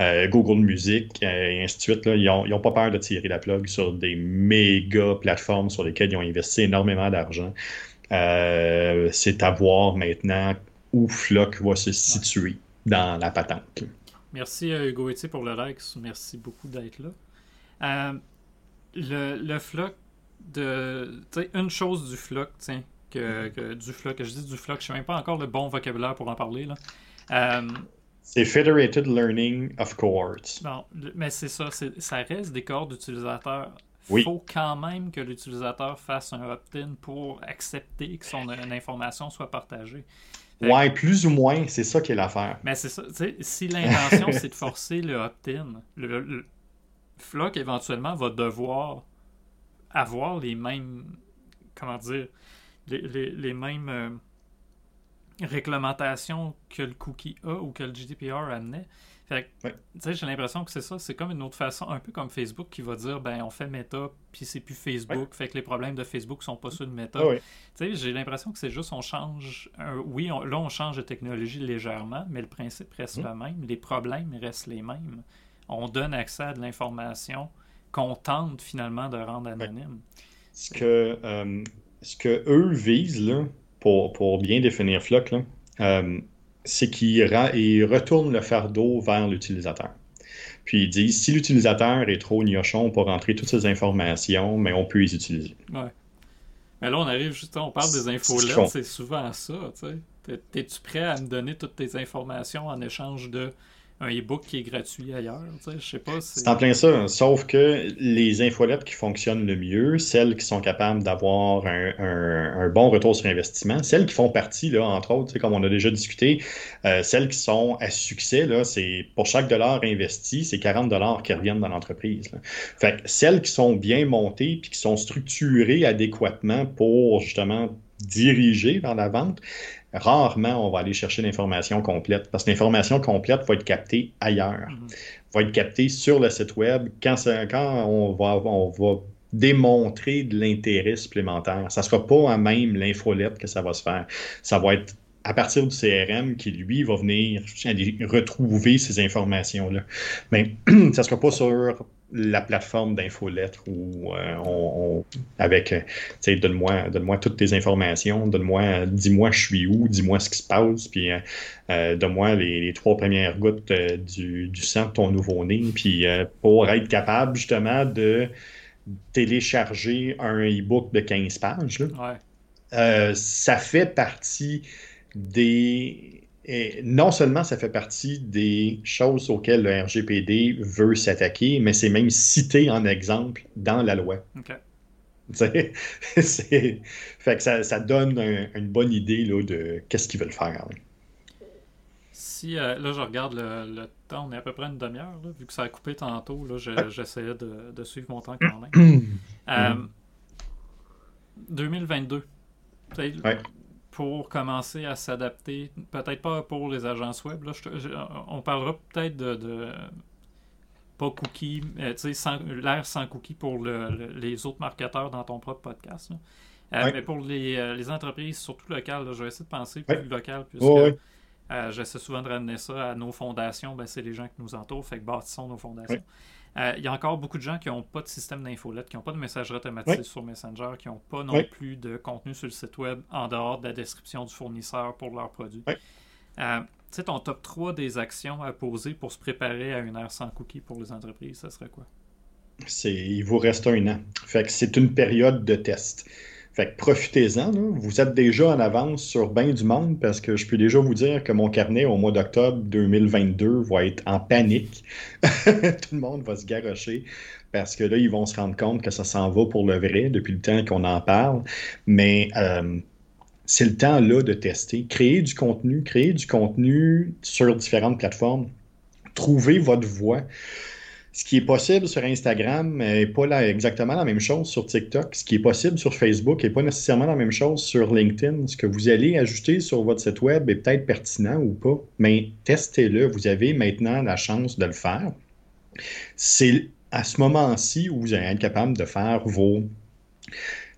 euh, Google Music, euh, et ainsi de suite. Là, ils n'ont pas peur de tirer la plug sur des méga plateformes sur lesquelles ils ont investi énormément d'argent. Euh, c'est à voir maintenant où Flock va se situer dans la patente. Merci Hugo Etier pour le like. Merci beaucoup d'être là. Le, le floc de. Une chose du floc, tiens, que, du floc, que je dis du floc, je sais même pas encore le bon vocabulaire pour en parler. là. Euh, c'est Federated Learning of Cohorts. Bon, mais c'est ça, ça reste des cohortes d'utilisateurs. Il faut quand même que l'utilisateur fasse un opt-in pour accepter que son information soit partagée. Ouais, plus ou moins, c'est ça qui est l'affaire. Mais c'est ça, tu sais, si l'intention c'est de forcer le opt-in, le, Flock éventuellement va devoir avoir les mêmes, comment dire, les, mêmes, euh, réglementation que le cookie a ou que le GDPR amenait. Fait j'ai l'impression que c'est ça, c'est comme une autre façon, un peu comme Facebook qui va dire ben on fait Meta puis c'est plus Facebook, fait que les problèmes de Facebook sont pas ceux de Meta. j'ai l'impression que c'est juste on change oui, là on change de technologie légèrement, mais le principe reste mm. le même, les problèmes restent les mêmes. On donne accès à de l'information qu'on tente finalement de rendre anonyme. Ce que euh, ce que eux visent là, pour, pour bien définir Flock euh, c'est qu'ils retournent le fardeau vers l'utilisateur. Puis ils disent, si l'utilisateur est trop gnochon pour rentrer toutes ces informations, mais on peut les utiliser. Ouais. Mais là, on arrive justement, on parle des infolettes, c'est souvent ça, tu sais. Es-tu prêt à me donner toutes tes informations en échange de un e-book qui est gratuit ailleurs. Je sais pas. C'est en plein ça. Sauf que les infolettes qui fonctionnent le mieux, celles qui sont capables d'avoir un, bon retour sur investissement, celles qui font partie, là, entre autres, comme on a déjà discuté, euh, celles qui sont à succès, c'est pour chaque dollar investi, c'est 40 dollars qui reviennent dans l'entreprise. Fait que celles qui sont bien montées puis qui sont structurées adéquatement pour justement diriger vers la vente, rarement on va aller chercher l'information complète parce que l'information complète va être captée ailleurs, mhm. va être captée sur le site web quand, quand on, va, on va démontrer de l'intérêt supplémentaire. Ça ne sera pas à même l'infolette que ça va se faire. Ça va être à partir du CRM qui, lui, va venir retrouver ces informations-là. Mais ça ne sera pas sur la plateforme d'infolettre où euh, on, avec, euh, tu sais, donne-moi, donne-moi toutes tes informations, donne-moi, dis-moi je suis où, dis-moi ce qui se passe, puis euh, donne-moi les, trois premières gouttes du, du, sang de ton nouveau-né, puis pour être capable justement de télécharger un e-book de 15 pages. ça fait partie des et non seulement ça fait partie des choses auxquelles le RGPD veut s'attaquer, mais c'est même cité en exemple dans la loi. fait que ça, donne une bonne idée là, de qu'est-ce qu'ils veulent faire. Si, euh, là, je regarde le, temps, on est à peu près une demi-heure, vu que ça a coupé tantôt, là, j'essayais de, suivre mon temps quand même. 2022. Euh, pour commencer à s'adapter, peut-être pas pour les agences web, là, on parlera peut-être de, pas cookies, euh, tu sais, l'air sans cookies pour les autres marketeurs dans ton propre podcast. Euh, mais pour les, euh, les, entreprises, surtout locales, je vais essayer de penser plus local, puisque j'essaie souvent de ramener ça à nos fondations. Ben, c'est les gens qui nous entourent, fait que bâtissons nos fondations. Euh, il y a encore beaucoup de gens qui n'ont pas de système d'infolette, qui n'ont pas de messagerie automatique sur Messenger, qui n'ont pas non plus de contenu sur le site web en dehors de la description du fournisseur pour leurs produits. Euh, tu sais, ton top 3 des actions à poser pour se préparer à une ère sans cookies pour les entreprises, ça serait quoi? Il vous reste un an. Fait que c'est une période de test. Fait que profitez-en. Vous êtes déjà en avance sur bien du monde parce que je peux déjà vous dire que mon carnet au mois d'octobre 2022 va être en panique. Tout le monde va se garrocher parce que là, ils vont se rendre compte que ça s'en va pour le vrai depuis le temps qu'on en parle. Mais euh, c'est le temps là de tester. Créer du contenu, créer du contenu sur différentes plateformes. Trouver votre voie. Ce qui est possible sur Instagram n'est pas exactement la même chose sur TikTok. Ce qui est possible sur Facebook n'est pas nécessairement la même chose sur LinkedIn. Ce que vous allez ajouter sur votre site web est peut-être pertinent ou pas, mais testez-le. Vous avez maintenant la chance de le faire. C'est à ce moment-ci où vous allez être capable de faire vos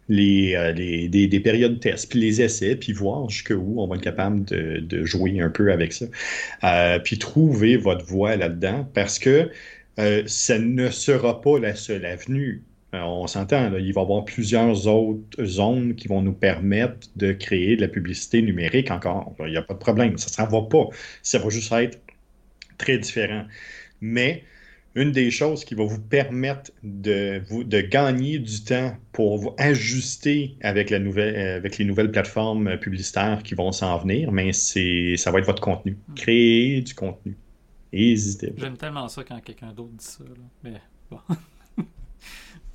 les, euh, des, périodes de test, puis les essais, puis voir jusqu'où on va être capable de, jouer un peu avec ça. Euh, puis trouver votre voie là-dedans parce que euh, ça ne sera pas la seule avenue. Euh, on s'entend, il va y avoir plusieurs autres zones qui vont nous permettre de créer de la publicité numérique encore. Il n'y a pas de problème, ça ne s'en va pas. Ça va juste être très différent. Mais une des choses qui va vous permettre de, gagner du temps pour vous ajuster euh, avec les nouvelles plateformes publicitaires qui vont s'en venir, mais c'est, ça va être votre contenu. Créer du contenu. J'aime tellement ça quand quelqu'un d'autre dit ça. Mais bon.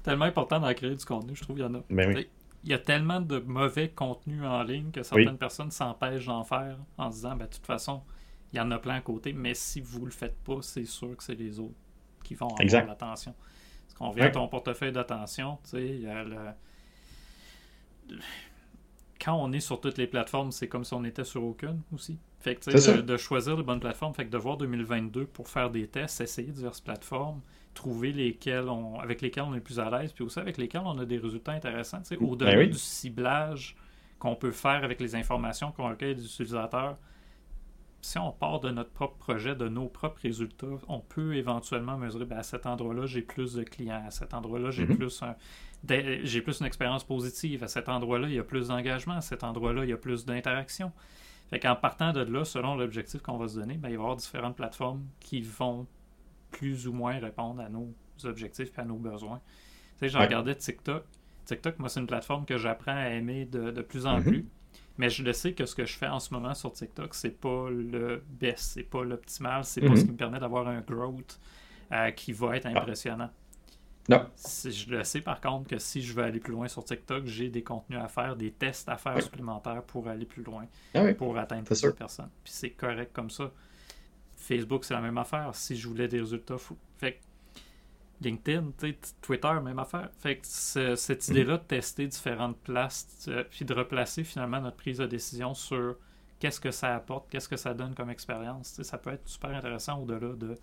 tellement important d'en créer du contenu, je trouve. Il y en a. Ben il y a tellement de mauvais contenu en ligne que certaines personnes s'empêchent d'en faire en disant ben, de toute façon, il y en a plein à côté, mais si vous le faites pas, c'est sûr que c'est les autres qui vont avoir l'attention. Parce qu'on vient à ton portefeuille d'attention, tu sais, il y a le quand on est sur toutes les plateformes, c'est comme si on était sur aucune aussi. Fait que, de, de, choisir les bonnes plateformes, fait que de voir 2022 pour faire des tests, essayer diverses plateformes, trouver lesquelles on, avec lesquelles on est plus à l'aise, puis aussi avec lesquelles on a des résultats intéressants. Au-delà ben du ciblage qu'on peut faire avec les informations qu'on recueille des utilisateurs, si on part de notre propre projet, de nos propres résultats, on peut éventuellement mesurer ben, à cet endroit-là, j'ai plus de clients, à cet endroit-là, j'ai mm-hmm. plus j'ai plus une expérience positive, à cet endroit-là, il y a plus d'engagement, à cet endroit-là, il y a plus d'interaction. Fait qu'en partant de là, selon l'objectif qu'on va se donner, ben, il va y avoir différentes plateformes qui vont plus ou moins répondre à nos objectifs et à nos besoins. Tu sais, je regardais TikTok. TikTok, moi, c'est une plateforme que j'apprends à aimer de, plus en mm-hmm. plus. Mais je le sais que ce que je fais en ce moment sur TikTok, c'est pas le best, c'est pas l'optimal, c'est pas ce mhm. qui me permet d'avoir un growth euh, qui va être ah. impressionnant. Non. je le sais par contre que si je veux aller plus loin sur TikTok, j'ai des contenus à faire, des tests à faire supplémentaires pour aller plus loin, ah pour atteindre plus de personnes. Puis c'est correct comme ça. Facebook, c'est la même affaire. Si je voulais des résultats fous. Fait LinkedIn, Twitter, même affaire. Fait que cette idée-là de tester différentes places, euh, puis de replacer finalement notre prise de décision sur qu'est-ce que ça apporte, qu'est-ce que ça donne comme expérience, ça peut être super intéressant au-delà de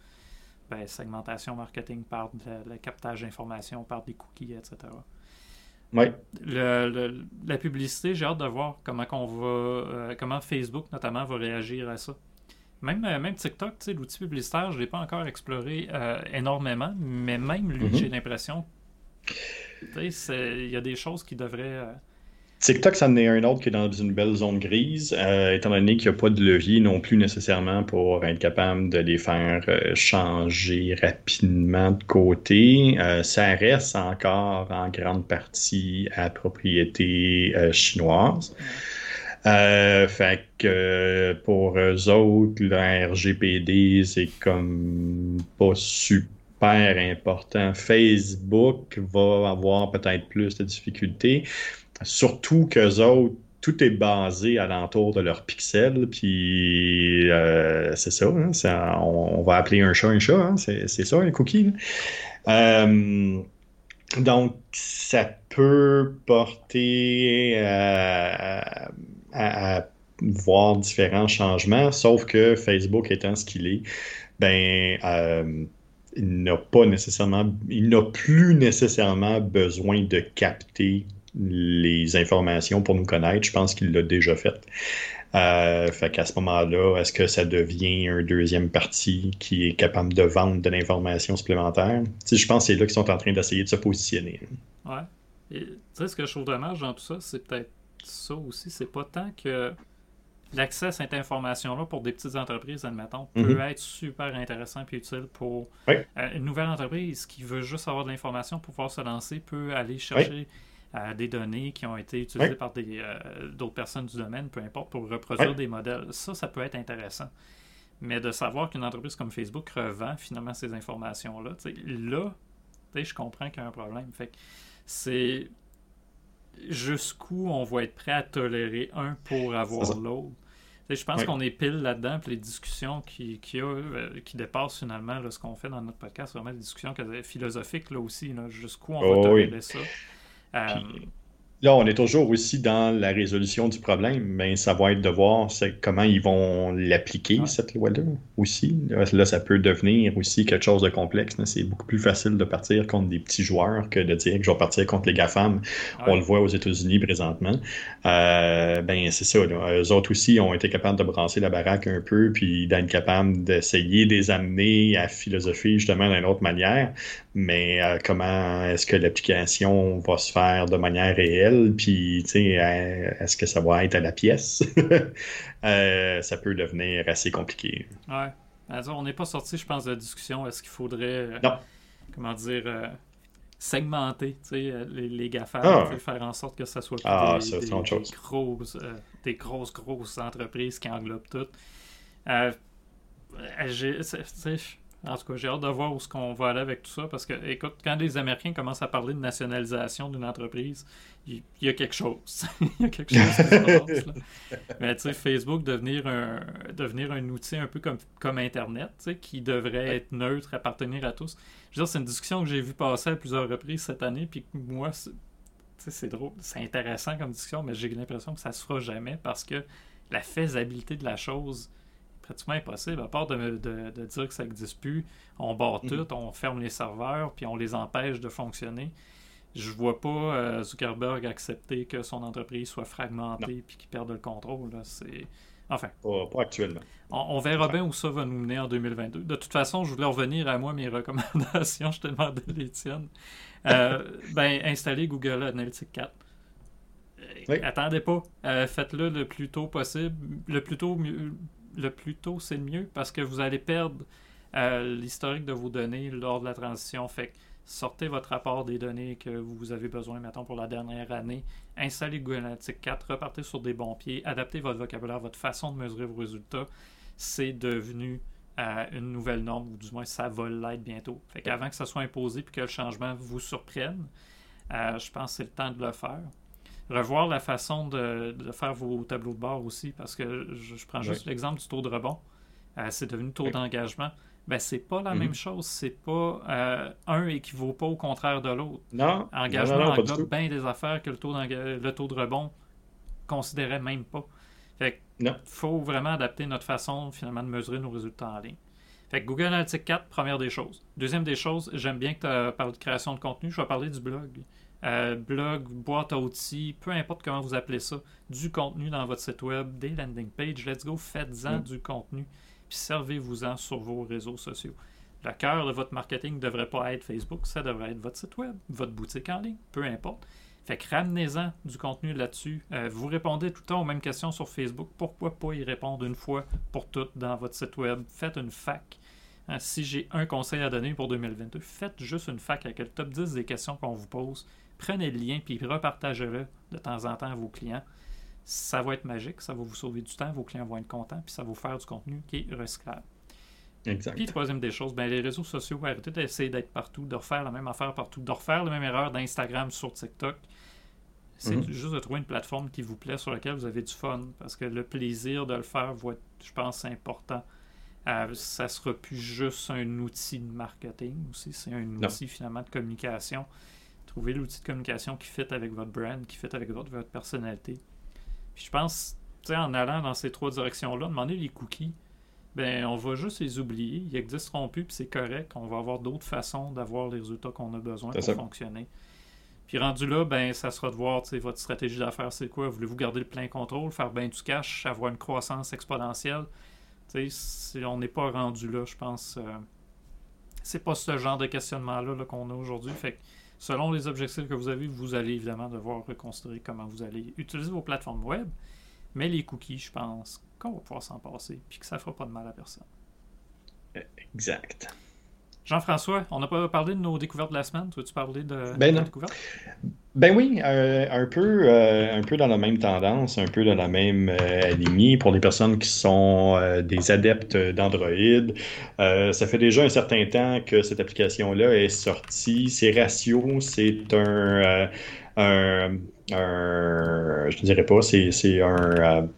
ben, segmentation marketing par le, captage d'informations, par des cookies, etc. Oui. la publicité, j'ai hâte de voir comment on va, euh, comment Facebook notamment va réagir à ça. Même, euh, même TikTok, l'outil publicitaire, je ne l'ai pas encore exploré euh, énormément, mais même lui, mhm. j'ai l'impression il y a des choses qui devraient. Euh, TikTok, ça en est un autre qui est dans une belle zone grise, étant donné qu'il n'y a pas de levier non plus nécessairement pour être capable de les faire changer rapidement de côté. ça reste encore en grande partie à propriété chinoise. Euh, fait que pour eux autres, le RGPD, c'est comme pas super important. Facebook va avoir peut-être plus de difficultés. Surtout qu'eux autres, tout est basé alentour de leurs pixels, puis euh, c'est ça, hein, on, va appeler un chat un chat, hein, c'est, ça, un cookie. Euh, donc, ça peut porter à voir différents changements, sauf que Facebook étant ce qu'il est, ben, euh, il n'a pas nécessairement, il n'a plus nécessairement besoin de capter les informations pour nous connaître. Je pense qu'il l'a déjà fait. Euh, fait qu'à ce moment-là, est-ce que ça devient un deuxième parti qui est capable de vendre de l'information supplémentaire? je pense que c'est là qu'ils sont en train d'essayer de se positionner. Ouais. tu sais, ce que je trouve dommage dans tout ça, c'est peut-être ça aussi, c'est pas tant que l'accès à cette information-là pour des petites entreprises, admettons, peut mhm. être super intéressant et utile pour euh, une nouvelle entreprise qui veut juste avoir de l'information pour pouvoir se lancer, peut aller chercher euh, des données qui ont été utilisées par euh, d'autres personnes du domaine, peu importe, pour reproduire des modèles. Ça, ça peut être intéressant. Mais de savoir qu'une entreprise comme Facebook revend finalement ces informations-là, là, je comprends qu'il y a un problème. Fait c'est jusqu'où on va être prêt à tolérer un pour avoir l'autre. Je pense qu'on est pile là-dedans, puis les discussions qui, qui, euh, qui dépassent finalement ce qu'on fait dans notre podcast, vraiment des discussions philosophiques là aussi, jusqu'où on va oh tolérer ça. Euh, Là, on est toujours aussi dans la résolution du problème, mais ça va être de voir comment ils vont l'appliquer, cette loi-là, aussi. Là, ça peut devenir aussi quelque chose de complexe. C'est beaucoup plus facile de partir contre des petits joueurs que de dire que je vais partir contre les GAFAM. On le voit aux États-Unis présentement. Euh, ben, c'est ça. Là. Eux autres aussi ont été capables de brasser la baraque un peu, puis d'être capables d'essayer de les amener à philosopher justement d'une autre manière. Mais euh, comment est-ce que l'application va se faire de manière réelle? puis euh, est-ce que ça va être à la pièce? Euh, ça peut devenir assez compliqué. Ouais. on n'est pas sorti, je pense, de la discussion. Est-ce qu'il faudrait, euh, comment dire, segmenter les, les GAFA, ah. faire en sorte que ça soit ah, des, grosses, des grosses, grosses entreprises qui englobent tout. En tout cas, j'ai hâte de voir où ce qu'on va aller avec tout ça parce que, écoute, quand les Américains commencent à parler de nationalisation d'une entreprise, il y, a quelque chose. il y a quelque chose qui se passe. Mais tu sais, Facebook devenir un, devenir un outil un peu comme, comme Internet, tu sais, qui devrait être neutre, appartenir à tous. Je veux dire, c'est une discussion que j'ai vu passer à plusieurs reprises cette année, puis moi, c'est drôle, c'est intéressant comme discussion, mais j'ai l'impression que ça se fera jamais parce que la faisabilité de la chose pratiquement impossible, à part de, dire que ça n'existe plus. On barre mhm. tout, on ferme les serveurs, puis on les empêche de fonctionner. Je vois pas euh, Zuckerberg accepter que son entreprise soit fragmentée puis qu'il perde le contrôle. C'est Enfin. Pas, actuellement. On, verra bien où ça va nous mener en 2022. De toute façon, je voulais revenir à moi, mes recommandations. Je te demandais les tiennes. Euh, ben, installez Google Analytics 4. Euh, attendez pas. Euh, faites-le le plus tôt possible. Le plus tôt, le plus tôt, c'est le mieux parce que vous allez perdre l'historique de vos données lors de la transition. Fait sortez votre rapport des données que vous avez besoin, maintenant pour la dernière année, installez Google Analytics 4, repartez sur des bons pieds, adaptez votre vocabulaire, votre façon de mesurer vos résultats. C'est devenu euh, une nouvelle norme, ou du moins ça va l'être bientôt. Fait qu'avant que ça soit imposé et que le changement vous surprenne, euh, je pense que c'est le temps de le faire. Revoir la façon de, faire vos tableaux de bord aussi, parce que je, prends juste l'exemple du taux de rebond. Euh, c'est devenu taux d'engagement ben c'est pas la même mhm. chose. C'est pas euh, un équivaut pas au contraire de l'autre. Non. Engagement englobe bien des affaires que le taux, le taux de rebond considérait même pas. Fait il faut vraiment adapter notre façon finalement de mesurer nos résultats en ligne. Fait que Google Analytics 4, première des choses. Deuxième des choses, j'aime bien que tu parlé de création de contenu. Je vais parler du blog. Euh, blog, boîte à outils, peu importe comment vous appelez ça, du contenu dans votre site web, des landing pages. Let's go, faites-en mm. du contenu puis servez-vous-en sur vos réseaux sociaux. Le cœur de votre marketing ne devrait pas être Facebook, ça devrait être votre site web, votre boutique en ligne, peu importe. Fait que ramenez-en du contenu là-dessus. Euh, vous répondez tout le temps aux mêmes questions sur Facebook. Pourquoi pas y répondre une fois pour toutes dans votre site web? Faites une fac. Hein, si j'ai un conseil à donner pour 2022, faites juste une fac avec le top 10 des questions qu'on vous pose. Prenez le lien puis repartagez-le de temps en temps à vos clients ça va être magique, ça va vous sauver du temps, vos clients vont être contents, puis ça va vous faire du contenu qui est recyclable. Exact. Puis troisième des choses, ben, les réseaux sociaux, arrêtez d'essayer d'être partout, de refaire la même affaire partout, de refaire la même erreur d'Instagram sur TikTok. C'est mhm. juste de trouver une plateforme qui vous plaît, sur laquelle vous avez du fun, parce que le plaisir de le faire va être, je pense, important. Euh, ça sera plus juste un outil de marketing aussi, c'est un outil finalement de communication. Trouvez l'outil de communication qui fit avec votre brand, qui fit avec votre personnalité. Puis je pense, tu sais, en allant dans ces trois directions-là, demander les cookies, ben on va juste les oublier. Ils n'existeront plus, puis c'est correct. On va avoir d'autres façons d'avoir les résultats qu'on a besoin pour fonctionner. Puis rendu là, ben ça sera de voir votre stratégie d'affaires, c'est quoi? Voulez-vous garder le plein contrôle, faire bien du cash, avoir une croissance exponentielle? Si on n'est pas rendu là, je pense. Euh, c'est pas ce genre de questionnement-là -là, qu'on a aujourd'hui. Fait que Selon les objectifs que vous avez, vous allez évidemment devoir reconsidérer comment vous allez utiliser vos plateformes web. Mais les cookies, je pense qu'on va pouvoir s'en passer puis que ça ne fera pas de mal à personne. Exact. Jean-François, on n'a pas parlé de nos découvertes de la semaine. Tu veux-tu parler de, ben nos découvertes? Ben oui, euh, un, peu, euh, un peu dans la même tendance, un peu dans la même euh, lignée pour les personnes qui sont des adeptes d'Android. ça fait déjà un certain temps que cette application-là est sortie. C'est Ratio, c'est un, un, je ne dirais pas, c'est un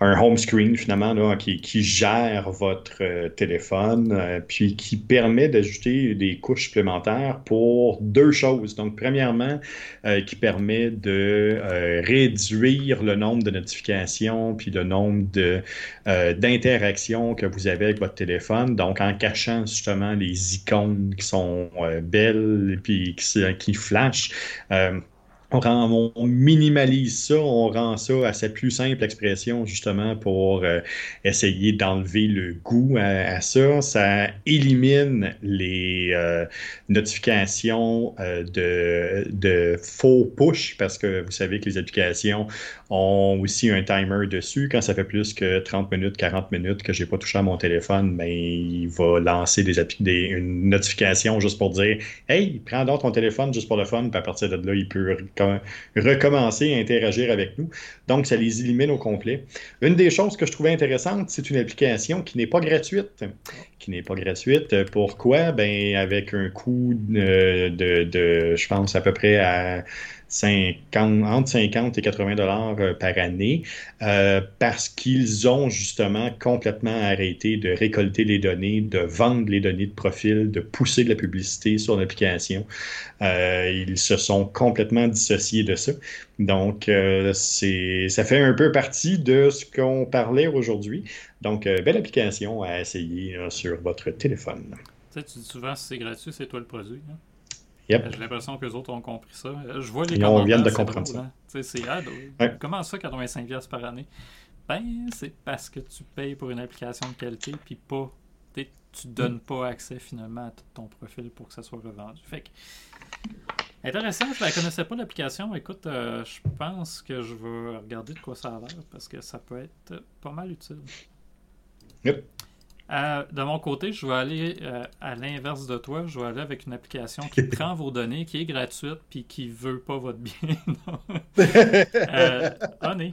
un home screen finalement là, qui, qui gère votre euh, téléphone, euh, puis qui permet d'ajouter des couches supplémentaires pour deux choses. Donc, premièrement, euh, qui permet de réduire le nombre de notifications, puis le nombre d'interactions que vous avez avec votre téléphone. Donc, en cachant justement les icônes qui sont belles, puis qui, qui flashent on, minimalise ça, on rend ça à sa plus simple expression justement pour euh, essayer d'enlever le goût à, ça. Ça élimine les euh, notifications euh, de, de, faux push parce que vous savez que les applications ont aussi un timer dessus. Quand ça fait plus que 30 minutes, 40 minutes que j'ai pas touché à mon téléphone, ben, il va lancer des, des, une notification juste pour dire Hey, prends donc ton téléphone juste pour le fun, puis à partir de là, il peut recommencer à interagir avec nous. Donc, ça les élimine au complet. Une des choses que je trouvais intéressante, c'est une application qui n'est pas gratuite. Qui n'est pas gratuite. Pourquoi? Ben, avec un coût de, de, de je pense, à peu près à 50, entre 50 et 80 dollars par année parce qu'ils ont justement complètement arrêté de récolter les données, de vendre les données de profil, de pousser de la publicité sur l'application. ils se sont complètement dissociés de ça. Donc, ça fait un peu partie de ce qu'on parlait aujourd'hui. Donc, belle application à essayer sur votre téléphone. Tu sais, tu dis souvent si c'est gratuit, c'est toi le produit. Hein? Yep. J'ai l'impression que les autres ont compris ça. Je vois les Ils commentaires. viennent de comprendre ça. Hein? C'est Comment ça, 85$ par année? Ben, c'est parce que tu payes pour une application de qualité, puis pas. Tu donnes pas accès finalement à tout ton profil pour que ça soit revendu. Fait que. Intéressant, je la connaissais pas l'application. Écoute, euh, je pense que je vais regarder de quoi ça a l'air parce que ça peut être pas mal utile. Yep. Euh, de mon côté, je vais aller euh, à l'inverse de toi. Je vais aller avec une application qui prend vos données, qui est gratuite, puis qui veut pas votre bien. euh, Honey.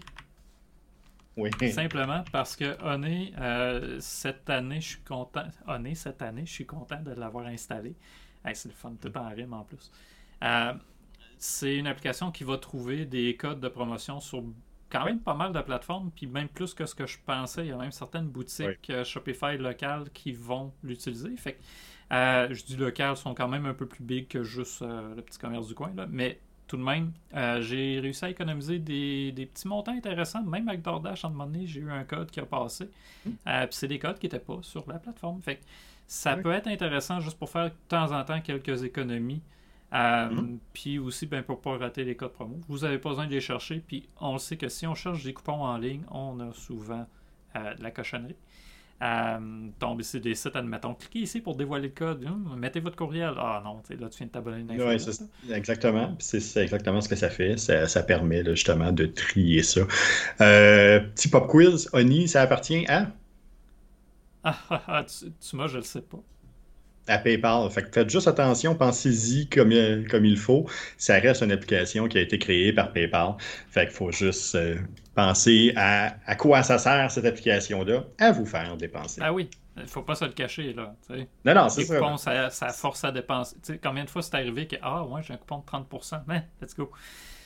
Oui. Simplement parce que Honey, euh, cette année, je suis content. Honey, cette année, je suis content de l'avoir installé. c'est le fun, tout en rime en plus. c'est une application qui va trouver des codes de promotion sur quand même pas mal de plateformes, puis même plus que ce que je pensais. Il y a même certaines boutiques euh, Shopify locales qui vont l'utiliser. Fait euh, je dis locales sont quand même un peu plus big que juste euh, le petit commerce du coin, là. mais tout de même, j'ai réussi à économiser des, petits montants intéressants. Même avec DoorDash, à un moment donné, j'ai eu un code qui a passé. Hmm. puis c'est des codes qui n'étaient pas sur la plateforme. Fait ça peut être intéressant juste pour faire de temps en temps quelques économies euh, mhm. Puis aussi, ben, pour ne pas rater les codes promo, vous n'avez pas besoin de les chercher. Puis on le sait que si on cherche des coupons en ligne, on a souvent euh, de la cochonnerie. Euh, tombe ici des sites, admettons. Cliquez ici pour dévoiler le code. Hum, mettez votre courriel. Ah non, là, tu viens de t'abonner une exactement. C'est exactement ce que ça fait. Ça, permet justement de trier ça. petit pop quiz. Oni, ça appartient à? Ah, ah, ah tu, tu moi, je le sais pas à PayPal. Fait que faites juste attention, pensez-y comme, comme il faut. Ça reste une application qui a été créée par PayPal. Fait qu'il faut juste euh, penser à, à quoi ça sert cette application-là, à vous faire dépenser. Ah oui, il faut pas se le cacher, là. Non, non, c'est ça. Coupons, ça, ça force à dépenser. combien de fois c'est arrivé que, ah, ouais, j'ai un coupon de 30%, mais let's go.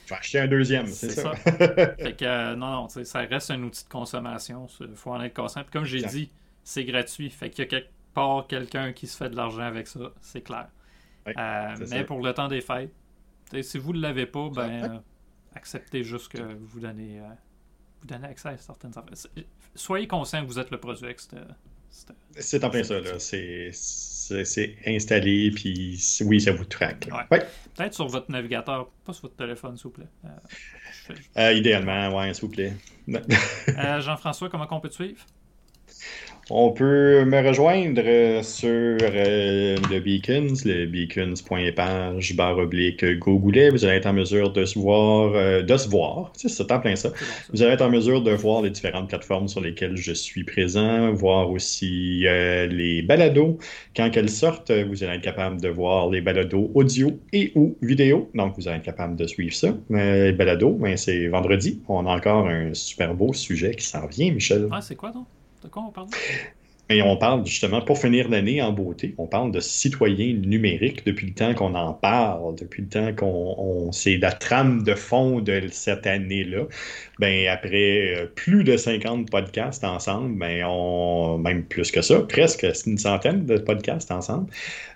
Je vais acheter un deuxième, c'est ça. fait que, euh, non, non, ça reste un outil de consommation. Il faut en être conscient. Puis comme j'ai dit, c'est gratuit. Fait qu'il y a quelque pas quelqu'un qui se fait de l'argent avec ça, c'est clair. Euh, mais pour le temps des fêtes, si vous ne l'avez pas, ben, euh, acceptez juste que vous donnez, euh, vous donnez accès à certaines affaires. Soyez conscient que vous êtes le produit. C'est en plein ça, là. C'est installé, puis oui, ça vous traque. Peut-être sur votre navigateur, pas sur votre téléphone, s'il vous plaît. idéalement, oui, s'il vous plaît. Jean-François, comment on peut te suivre? On peut me rejoindre euh, sur euh, le Beacons, le beacons.page barre oblique Gogoulet. Vous allez être en mesure de se voir, euh, de se voir, c'est en plein ça. Vous allez être en mesure de voir les différentes plateformes sur lesquelles je suis présent, voir aussi les balados. Quand elles sortent, vous allez être capable de voir les balados audio et ou vidéo. Donc, vous allez être capable de suivre ça. les balados, ben, c'est vendredi. On a encore un super beau sujet qui s'en vient, Michel. Ah, c'est quoi donc? De quoi on parle? Et on parle justement, pour finir l'année en beauté, on parle de citoyens numériques depuis le temps qu'on en parle, depuis le temps qu'on. C'est la trame de fond de cette année-là. Ben, après euh, plus de 50 podcasts ensemble, ben, on, même plus que ça, presque une centaine de podcasts ensemble,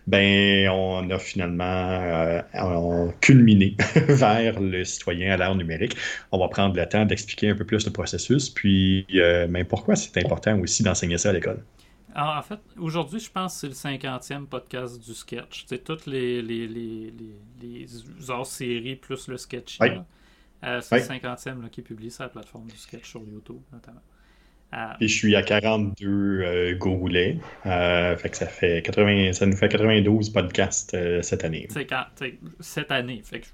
ben, on a finalement euh, culminé vers le citoyen à l'ère numérique. On va prendre le temps d'expliquer un peu plus le processus, puis euh, pourquoi c'est important aussi d'enseigner ça à l'école. Ah, en fait, aujourd'hui, je pense que c'est le 50e podcast du sketch. C'est toutes les, les, hors-séries plus le sketch. Euh, c'est le 50e qui est publié sur la plateforme du sketch sur YouTube, notamment. Euh, Et je suis à 42 euh, goulets. Euh, fait que ça fait 80, ça nous fait 92 podcasts cette année. Quand, cette année. Fait que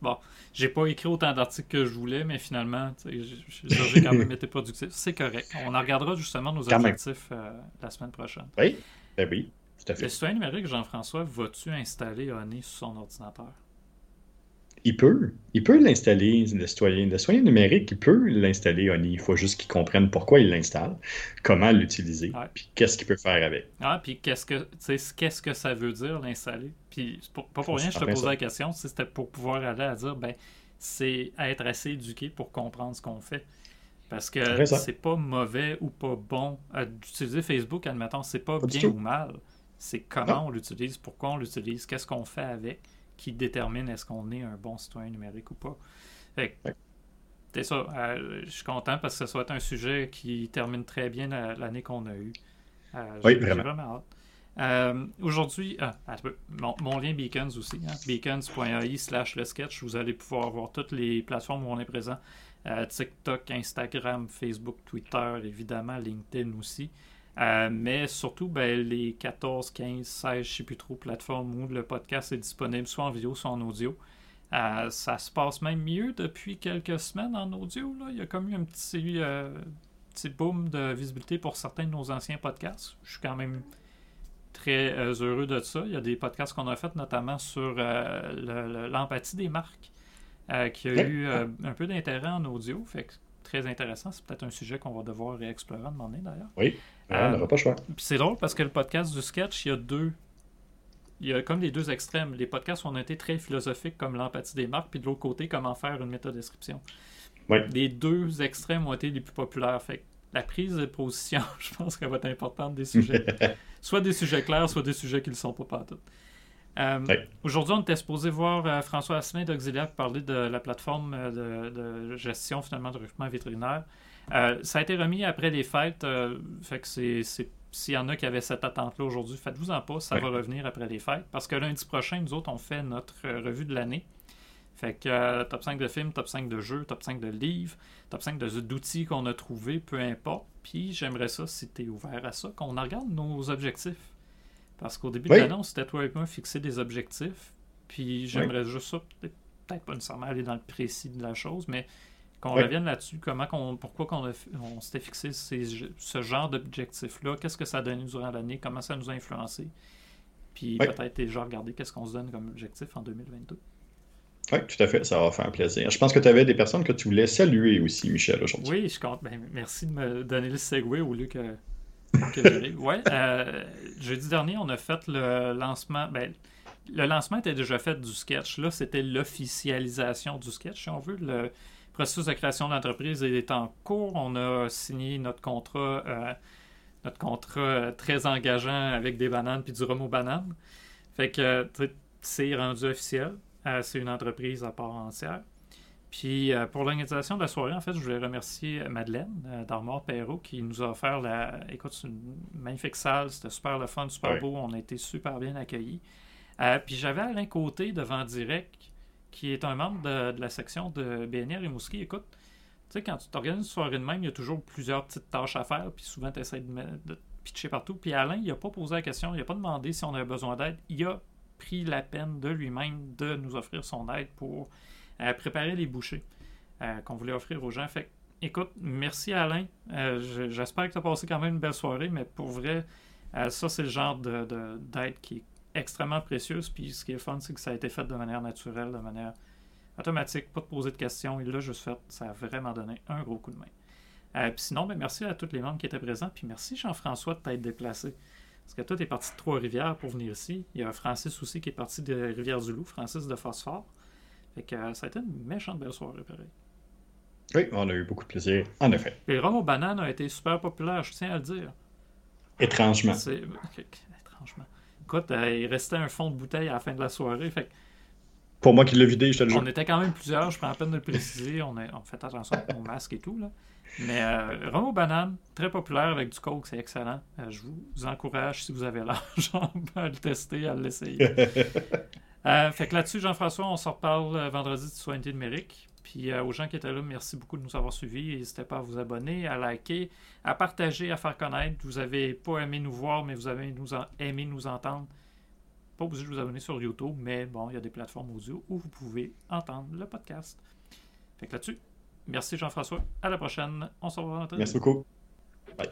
bon, j'ai pas écrit autant d'articles que je voulais, mais finalement, j'ai quand même été productif. C'est correct. On en regardera justement nos objectifs euh, la semaine prochaine. Oui, ben oui, tout à fait. Le citoyen numérique, Jean-François, vas-tu installer Honey sur son ordinateur? Il peut. Il peut l'installer, le citoyen. Le citoyen numérique, il peut l'installer, Oni. Il faut juste qu'il comprenne pourquoi il l'installe, comment l'utiliser, puis qu'est-ce qu'il peut faire avec. Ah, puis qu'est-ce que, qu'est-ce que ça veut dire l'installer? Puis pas pour rien, je te posais la question, c'était pour pouvoir aller à dire, ben, c'est être assez éduqué pour comprendre ce qu'on fait. Parce que c'est pas mauvais ou pas bon d'utiliser Facebook, admettons, c'est pas, bien ou mal. C'est comment on l'utilise, pourquoi on l'utilise, qu'est-ce qu'on fait avec, qui détermine est-ce qu'on est un bon citoyen numérique ou pas. c'est ça. Euh, je suis content parce que ce soit un sujet qui termine très bien l'année qu'on a eue. Euh, oui, vraiment hâte. Euh, aujourd'hui, ah, mon, lien Beacons aussi, hein, beacons.ai slash le sketch, vous allez pouvoir voir toutes les plateformes où on est présent. TikTok, Instagram, Facebook, Twitter, évidemment, LinkedIn aussi. Euh, mais surtout, ben, les 14, 15, 16, je ne sais plus trop, plateformes où le podcast est disponible, soit en vidéo, soit en audio. ça se passe même mieux depuis quelques semaines en audio. Là. Il y a comme eu un petit, petit boom de visibilité pour certains de nos anciens podcasts. Je suis quand même très euh, heureux de ça. Il y a des podcasts qu'on a fait notamment sur euh, l'empathie des marques, euh, qui a eu un peu d'intérêt en audio. Fait que très intéressant. C'est peut-être un sujet qu'on va devoir réexplorer à un moment donné d'ailleurs. Oui, on n'aura pas le choix. C'est drôle parce que le podcast du sketch, il y a deux. Il y a comme les deux extrêmes. Les podcasts ont été très philosophiques comme l'empathie des marques, puis de l'autre côté, comment faire une métadescription. Oui. Les deux extrêmes ont été les plus populaires. Fait la prise de position, je pense qu'elle va être importante des sujets. soit des sujets clairs, soit des sujets qui ne le sont pas partout. Euh, Aujourd'hui, on était supposé voir euh, François Asselin d'Auxiliaire parler de la plateforme euh, de, gestion finalement de recrutement vétérinaire. Euh, ça a été remis après les fêtes. fait que c'est, s'il y en a qui avaient cette attente-là aujourd'hui, faites-vous en pas, ça va revenir après les fêtes. Parce que lundi prochain, nous autres, on fait notre revue de l'année. Fait que top 5 de films, top 5 de jeux, top 5 de livres, top 5 d'outils qu'on a trouvés, peu importe. Puis j'aimerais ça, si tu es ouvert à ça, qu'on regarde nos objectifs. Parce qu'au début de l'année, c'était toi et moi fixer des objectifs. Puis j'aimerais juste ça, peut-être pas nécessairement aller dans le précis de la chose, mais qu'on revienne là-dessus, comment qu'on, pourquoi qu'on on s'était fixé ce genre d'objectifs-là, qu'est-ce que ça a donné durant l'année, comment ça nous a influencé. Puis peut-être déjà regarder qu'est-ce qu'on se donne comme objectif en 2022. Oui, tout à fait, ça va faire plaisir. Je pense que tu avais des personnes que tu voulais saluer aussi, Michel, aujourd'hui. Oui, je compte. Ben, merci de me donner le segue au lieu que, que Oui, euh, jeudi dernier, on a fait le lancement. Ben, le lancement était déjà fait du sketch. Là, c'était l'officialisation du sketch, si on veut. Le processus de création d'entreprise est en cours. On a signé notre contrat, euh, notre contrat très engageant avec des bananes puis du rhum aux bananes. Fait que c'est rendu officiel. Euh, c'est une entreprise à part entière. Puis euh, pour l'organisation de la soirée, en fait, je voulais remercier Madeleine euh, d'Armor Perrault qui nous a offert la. Écoute, c'est une magnifique salle, c'était super le fun, super beau, on a été super bien accueillis. puis j'avais Alain Côté devant Direct, qui est un membre de, la section de BNR et Mouski. Écoute, tu sais, quand tu t'organises une soirée de même, il y a toujours plusieurs petites tâches à faire, puis souvent tu essaies de, de pitcher partout. Puis Alain, il n'a pas posé la question, il n'a pas demandé si on avait besoin d'aide. Il a pris la peine de lui-même de nous offrir son aide pour euh, préparer les bouchées euh, qu'on voulait offrir aux gens. Fait écoute, merci Alain. Euh, j'espère que tu as passé quand même une belle soirée, mais pour vrai, ça, c'est le genre d'aide de, qui est extrêmement précieuse. Puis ce qui est fun, c'est que ça a été fait de manière naturelle, de manière automatique, pas de poser de questions. Il l'a juste fait. Ça a vraiment donné un gros coup de main. puis sinon, ben, merci à tous les membres qui étaient présents. Puis merci Jean-François de t'être déplacé. Parce que toi, tu es parti de Trois-Rivières pour venir ici. Il y a Francis aussi qui est parti de Rivière-du-Loup, Francis de Phosphore. Fait que euh, ça a été une méchante belle soirée, pareil. Oui, on a eu beaucoup de plaisir, en effet. Les rhum aux bananes a été super populaire, je tiens à le dire. Étrangement. Étrangement. Écoute, euh, il restait un fond de bouteille à la fin de la soirée. Fait Pour moi qui l'ai vidé, je te le jure. On était quand même plusieurs, je prends la peine de le préciser. On, on fait attention à nos masques et tout. Là. Mais euh, rhum aux bananes, très populaire avec du coke, c'est excellent. Euh, je vous encourage, si vous avez l'argent, à le tester, à l'essayer. euh, fait que là-dessus, Jean-François, on se reparle euh, vendredi de citoyenneté numérique. Puis aux gens qui étaient là, merci beaucoup de nous avoir suivis. N'hésitez pas à vous abonner, à liker, à partager, à faire connaître. Vous avez pas aimé nous voir, mais vous avez aimé nous entendre. Pas obligé de vous abonner sur YouTube, mais bon, il y a des plateformes audio où vous pouvez entendre le podcast. Fait que là-dessus, Merci Jean-François. À la prochaine. On se revoit. Merci beaucoup. Bye.